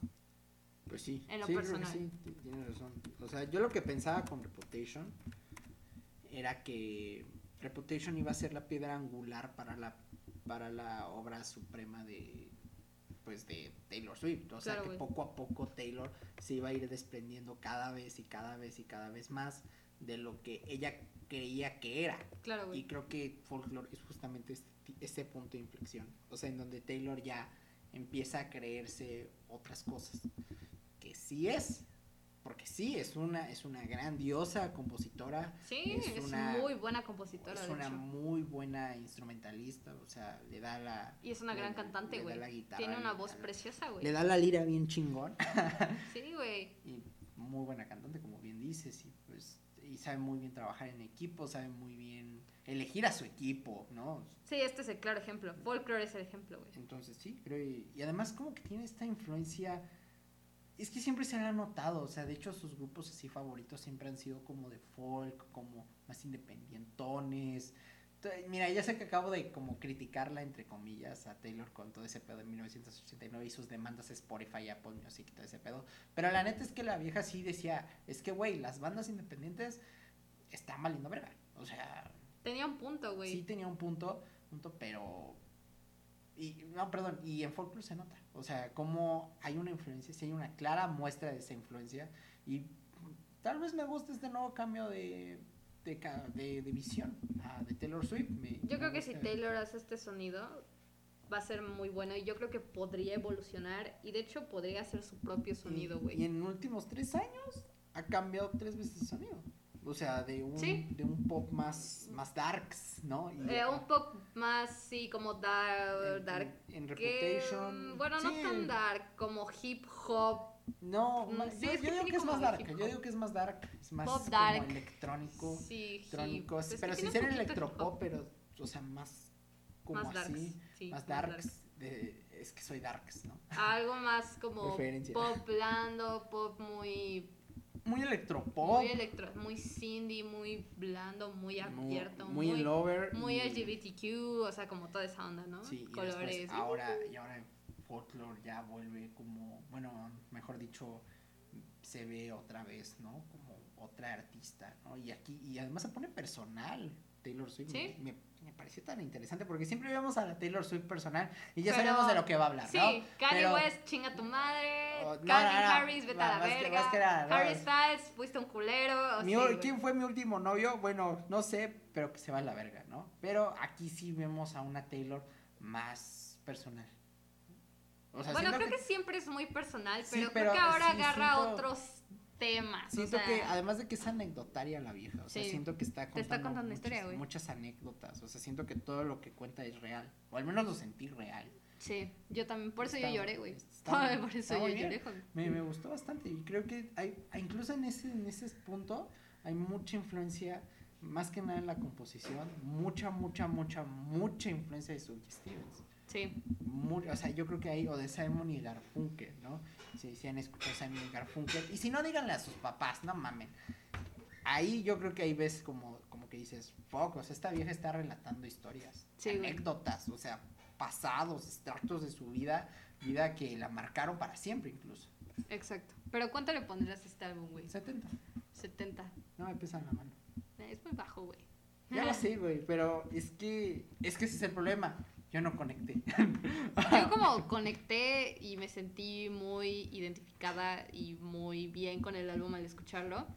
Pues sí, En lo sí, creo que personal. sí, ti- tienes razón. O sea, yo lo que pensaba con Reputation era que Reputation iba a ser la piedra angular para la para la obra suprema de pues de Taylor Swift, o sea, Claro, que poco a poco Taylor se iba a ir desprendiendo cada vez y cada vez y cada vez más de lo que ella creía que era. Claro, Y güey. creo que folklore es justamente este, este punto de inflexión. O sea, en donde Taylor ya empieza a creerse otras cosas. Que sí es. Porque sí, es una, es una grandiosa compositora. Sí, es es, una- muy buena compositora, es de una hecho. muy buena instrumentalista. O sea, le da la. Y es una le- gran cantante, le da güey. la guitarra, Tiene una voz la- preciosa, güey. Le da la lira bien chingón. Sí, güey. y muy buena cantante, como bien dices. Y. Y sabe muy bien trabajar en equipo, sabe muy bien elegir a su equipo, ¿no? Sí, este es el claro ejemplo. Folklore es el ejemplo, güey. Entonces sí, creo y, y además como que tiene esta influencia, es que siempre se le ha notado, o sea, de hecho sus grupos así favoritos siempre han sido como de folk, como más independientones, Mira, ya sé que acabo de como criticarla, entre comillas, a Taylor con todo ese pedo de 1989 y sus demandas a Spotify, Apple Music y todo ese pedo. Pero la neta es que la vieja sí decía, es que, güey, las bandas independientes están valiendo verga. O sea... Tenía un punto, güey. Sí tenía un punto, punto, pero... Y, no, perdón, y en folklore se nota. O sea, como hay una influencia, sí hay una clara muestra de esa influencia. Y tal vez me guste este nuevo cambio de de, de, visión ah, de Taylor Swift. yo creo que si Taylor hace este sonido va a ser muy bueno y yo creo que podría evolucionar y de hecho podría hacer su propio sonido, güey. Y, en los últimos tres años ha cambiado tres veces el sonido. O sea, de un, de un pop más, más darks, ¿no? Eh, un pop más, sí, como dark. dark en, Reputation. bueno, no tan dark, como hip hop no, mm, yo, digo que es más dark. Yo digo que es más dark. Es más Pop como electrónico. Sí, electrónico. Pues pero sin ser electropop, pero, o sea, más como más así. más darks. De, es que soy darks, ¿no? Algo más como pop blando, pop muy. Muy electropop. Muy electro, muy Cindy, muy blando, muy abierto. Muy, muy lover. Muy LGBTQ, o sea, como toda esa onda, ¿no? Sí, Colores. ahora, y ahora folklore ya vuelve como, bueno, mejor dicho, se ve otra vez, ¿no? Como otra artista, ¿no? Y aquí, y además se pone personal. Taylor Swift me, me, pareció tan interesante porque siempre vemos a la Taylor Swift personal y ya sabemos de lo que va a hablar, sí, ¿no? Sí, Kanye West, chinga tu madre, oh, Harris, vete a la verga, Harry Styles, fuiste un culero. ¿Quién fue mi último novio? Bueno, no sé, pero que se va a la verga, ¿no? Pero aquí sí vemos a una Taylor más personal bueno, creo que... siempre es muy personal, pero, creo que ahora agarra otros temas. Siento que, además de que es anecdotaria la vieja, o sea, siento que está contando, está contando muchas, historia, muchas anécdotas, o sea, siento que todo lo que cuenta es real, o al menos lo sentí real. Sí, yo también, por eso yo lloré, güey. Por eso yo lloré, me, me, gustó bastante y creo que hay, incluso en ese, en ese punto, hay mucha influencia, más que nada en la composición, mucha, mucha, mucha, mucha influencia de Sue Stevens. Sí. o sea, yo creo que hay, o de Simon y Garfunkel, ¿no? Si, si han escuchado Simon y Garfunkel. Y si no, díganle a sus papás, no mamen. Ahí yo creo que ahí ves como, como que dices, fuck, o sea, esta vieja está relatando historias, anécdotas, o sea, pasados, extractos de su vida, vida que la marcaron para siempre incluso. Exacto. Pero ¿cuánto le pondrías a este álbum, güey? 70. 70. No, me pesa la mano. Es muy bajo, güey. Ya lo sé, güey, pero es que, es que ese es el problema yo no conecté. Yo como conecté y me sentí muy identificada y muy bien con el álbum al escucharlo.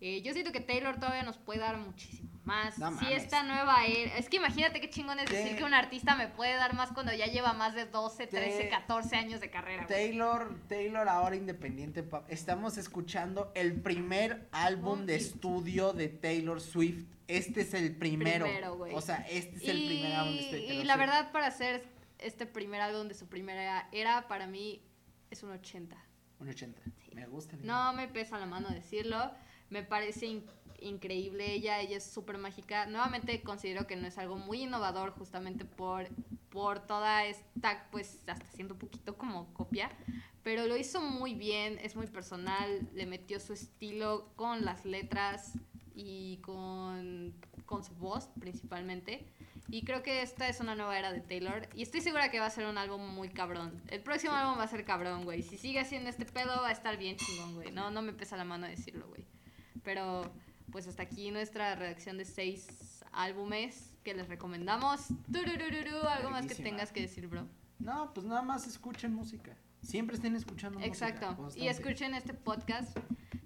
Eh, yo siento que Taylor todavía nos puede dar muchísimo más. si esta nueva era. Es que imagínate qué chingón es decir que un artista me puede dar más cuando ya lleva más de 12, 13, 14 años de carrera. Taylor, Taylor ahora independiente. Estamos escuchando el primer álbum de estudio de Taylor Swift este es el primero. o sea, este es el primer álbum de este Y la verdad, para hacer este primer álbum de su primera era, para mí es un 80. Un 80. Me gusta. No me pesa la mano decirlo. Me parece increíble ella, ella es súper mágica. Nuevamente considero que no es algo muy innovador justamente por, por toda esta, pues hasta siendo un poquito como copia, pero lo hizo muy bien, es muy personal, le metió su estilo con las letras y con, con su voz principalmente. Y creo que esta es una nueva era de Taylor. Y estoy segura que va a ser un álbum muy cabrón. El próximo álbum va a ser cabrón, güey. Si sigue haciendo este pedo, va a estar bien chingón, güey. No, no me pesa la mano decirlo, güey. Pero, pues hasta aquí nuestra redacción de seis álbumes que les recomendamos. algo más que tengas que decir, bro. No, pues nada más escuchen música. Siempre estén escuchando Exacto. música. Exacto. Y escuchen este podcast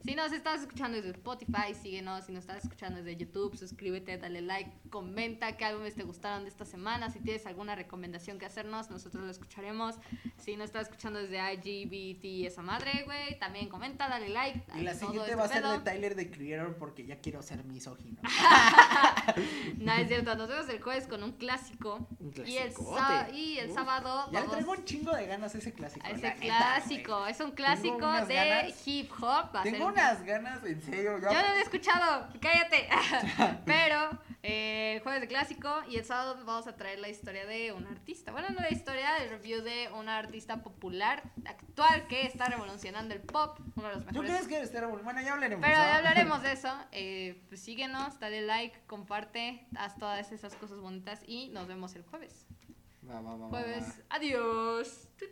si nos estás escuchando desde Spotify, síguenos. Si nos estás escuchando desde YouTube, suscríbete, dale like, comenta qué álbumes te gustaron de esta semana. Si tienes alguna recomendación que hacernos, nosotros lo escucharemos. Si no estás escuchando desde IGBT esa madre, güey, también comenta, dale like. Y la siguiente este va a ser de Tyler the Creator porque ya quiero ser misógino. no, es cierto. Nos vemos el jueves con un clásico. Un clásico. Y el, sábado. Ya le traigo un chingo de ganas a ese clásico. ese clásico. es un clásico de hip hop. Va a ser unas ganas, en serio. Yo no lo he escuchado, cállate. Pero eh, jueves de clásico y el sábado vamos a traer la historia de un artista. Bueno, no la historia, el review de una artista popular actual que está revolucionando el pop, uno de los ¿Tú mejores. crees que estar Bueno, ya hablaremos. Pero ¿no? ya hablaremos de eso. Eh, pues síguenos, dale like, comparte, haz todas esas cosas bonitas y nos vemos el jueves. Va, va, va. Jueves, adiós.